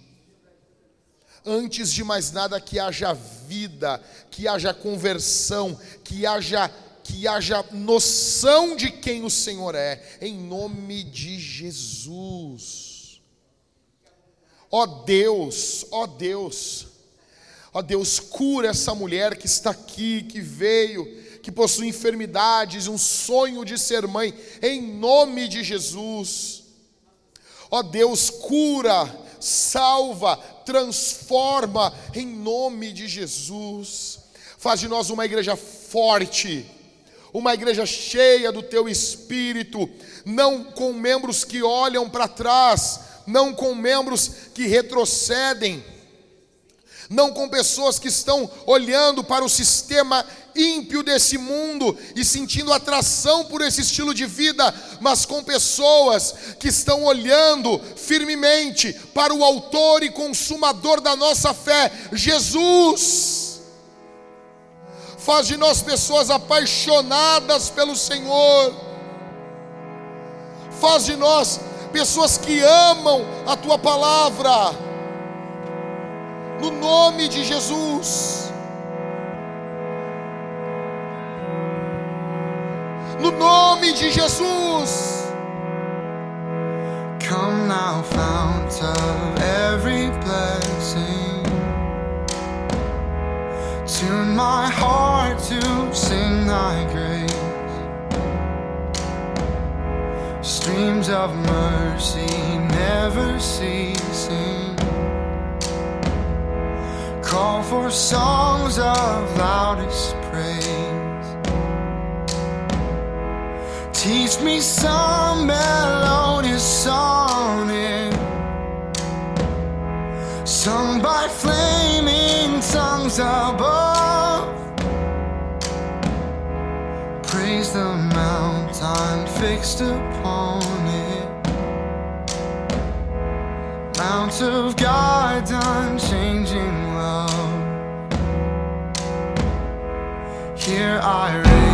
S1: Antes de mais nada que haja vida, que haja conversão, que haja que haja noção de quem o Senhor é, em nome de Jesus. Ó Deus, ó Deus, ó Deus, cura essa mulher que está aqui, que veio, que possui enfermidades, um sonho de ser mãe, em nome de Jesus. Ó Deus, cura, salva, transforma, em nome de Jesus. Faz de nós uma igreja forte, uma igreja cheia do teu espírito, não com membros que olham para trás, não com membros que retrocedem, não com pessoas que estão olhando para o sistema ímpio desse mundo e sentindo atração por esse estilo de vida, mas com pessoas que estão olhando firmemente para o Autor e Consumador da nossa fé, Jesus. Faz de nós pessoas apaixonadas pelo Senhor, faz de nós pessoas que amam a tua palavra no nome de Jesus. No nome de Jesus. Come now, fount of every blessing. Tune my heart to sing thy grace. Streams of mercy never ceasing call for songs of loudest praise. Teach me some melodious sonnet, sung by flaming tongues above.
S2: Praise the mountain fixed upon it mount of God's unchanging Here I raise